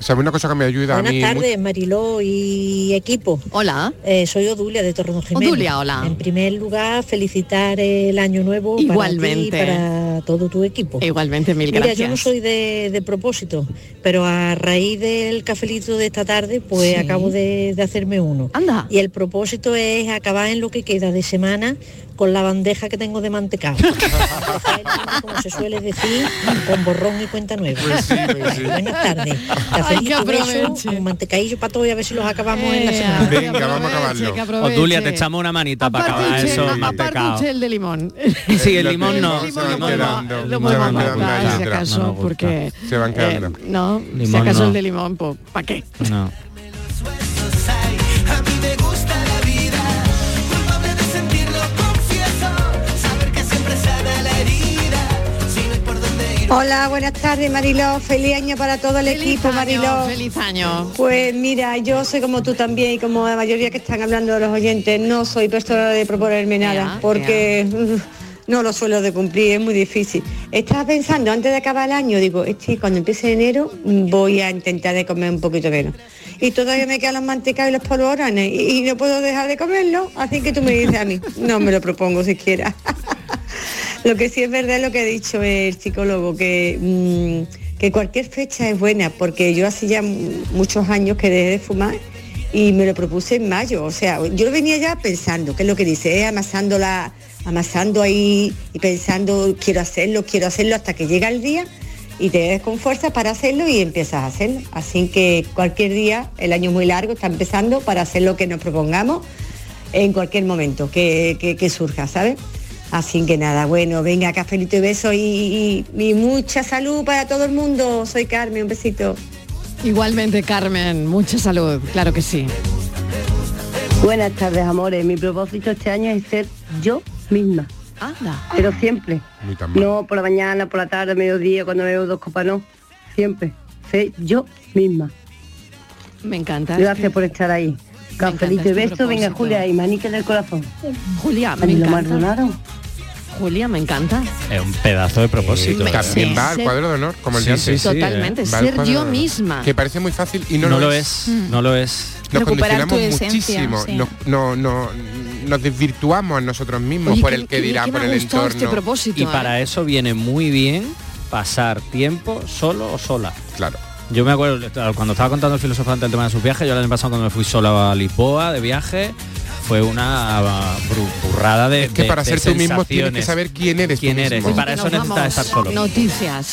¿Sabe una cosa que me ayuda a Buenas mí? tardes, Mariló y equipo. Hola. Eh, soy Odulia de Torredonjimeno. Odulia, hola. En primer lugar, felicitar el año nuevo Igualmente. para ti y para todo tu equipo. Igualmente, mil Mira, gracias. yo no soy de, de propósito, pero a raíz del cafelito de esta tarde, pues Sí. acabo de, de hacerme uno. Anda. Y el propósito es acabar en lo que queda de semana con la bandeja que tengo de mantecado. Como se suele decir, con borrón y cuenta nueva. Buenas tardes. Ay, que Cafelito, beso, un mantecadillo para todo y a ver si los acabamos en la Eh, semana. Venga, vamos a acabarlo. Odulia, te echamos una manita para acabar eso, aparte el de limón. Sí, el limón no. lo se podemos si acaso, porque... Se van quedando. eh, no, si acaso el de limón, pues, ¿para qué? No. Hola, buenas tardes Mariló, feliz año para todo el Feliz equipo año, Mariló. Feliz año. Pues mira, yo soy como tú también y como la mayoría que están hablando de los oyentes, no soy persona de proponerme nada, porque no lo suelo de cumplir, es muy difícil. Estaba pensando antes de acabar el año, digo, este, cuando empiece enero mm, voy a intentar de comer un poquito menos. Y todavía me quedan los mantecados y los polvorones y, y no puedo dejar de comerlo, así que tú me dices a mí, no me lo propongo siquiera. Lo que sí es verdad es lo que ha dicho el psicólogo, que, mm, que cualquier fecha es buena, porque yo hace ya muchos años que dejé de fumar y me lo propuse en mayo. O sea, yo venía ya pensando, que es lo que dice, eh, amasando, ahí y pensando, quiero hacerlo, quiero hacerlo, hasta que llega el día y te ves con fuerza para hacerlo y empiezas a hacerlo. Así que cualquier día, el año muy largo, está empezando para hacer lo que nos propongamos en cualquier momento que- que surja, ¿sabes? Así que nada, bueno, venga, cafelito y beso y, y- y mucha salud para todo el mundo. Soy Carmen, un besito. Igualmente, Carmen, mucha salud, claro que sí. Buenas tardes, amores. Mi propósito este año es ser yo misma, Anda. pero siempre. No por la mañana, por la tarde, mediodía, cuando veo dos copas, no. Siempre. Ser yo misma. Me encanta. Gracias por estar ahí. Cafelito y beso, venga Julia y manique del corazón. Julia, me encanta. Maldonado. Julia, me encanta. Es un pedazo de propósito. Me- También sí, va al cuadro de honor, como el de Sí, antes. sí, sí, Totalmente, eh. Ser yo de misma. Que parece muy fácil y no, No, lo, lo es. es, no lo es. Nos Recuperar tu condicionamos esencia, muchísimo, sí. nos, no, no- nos desvirtuamos a nosotros mismos Oye, por qué- el que me por el gustado entorno. este propósito, Y ¿eh? para eso viene muy bien pasar tiempo solo o sola. Claro. Yo me acuerdo, cuando estaba contando el filósofo antes el tema de sus viajes, yo el año pasado cuando me fui solo a Lisboa de viaje, fue una bru- burrada de Es que de- para de ser tú mismo tienes que saber quién eres tú quién eres. mismo. Y para eso necesitas estar solo. Noticias.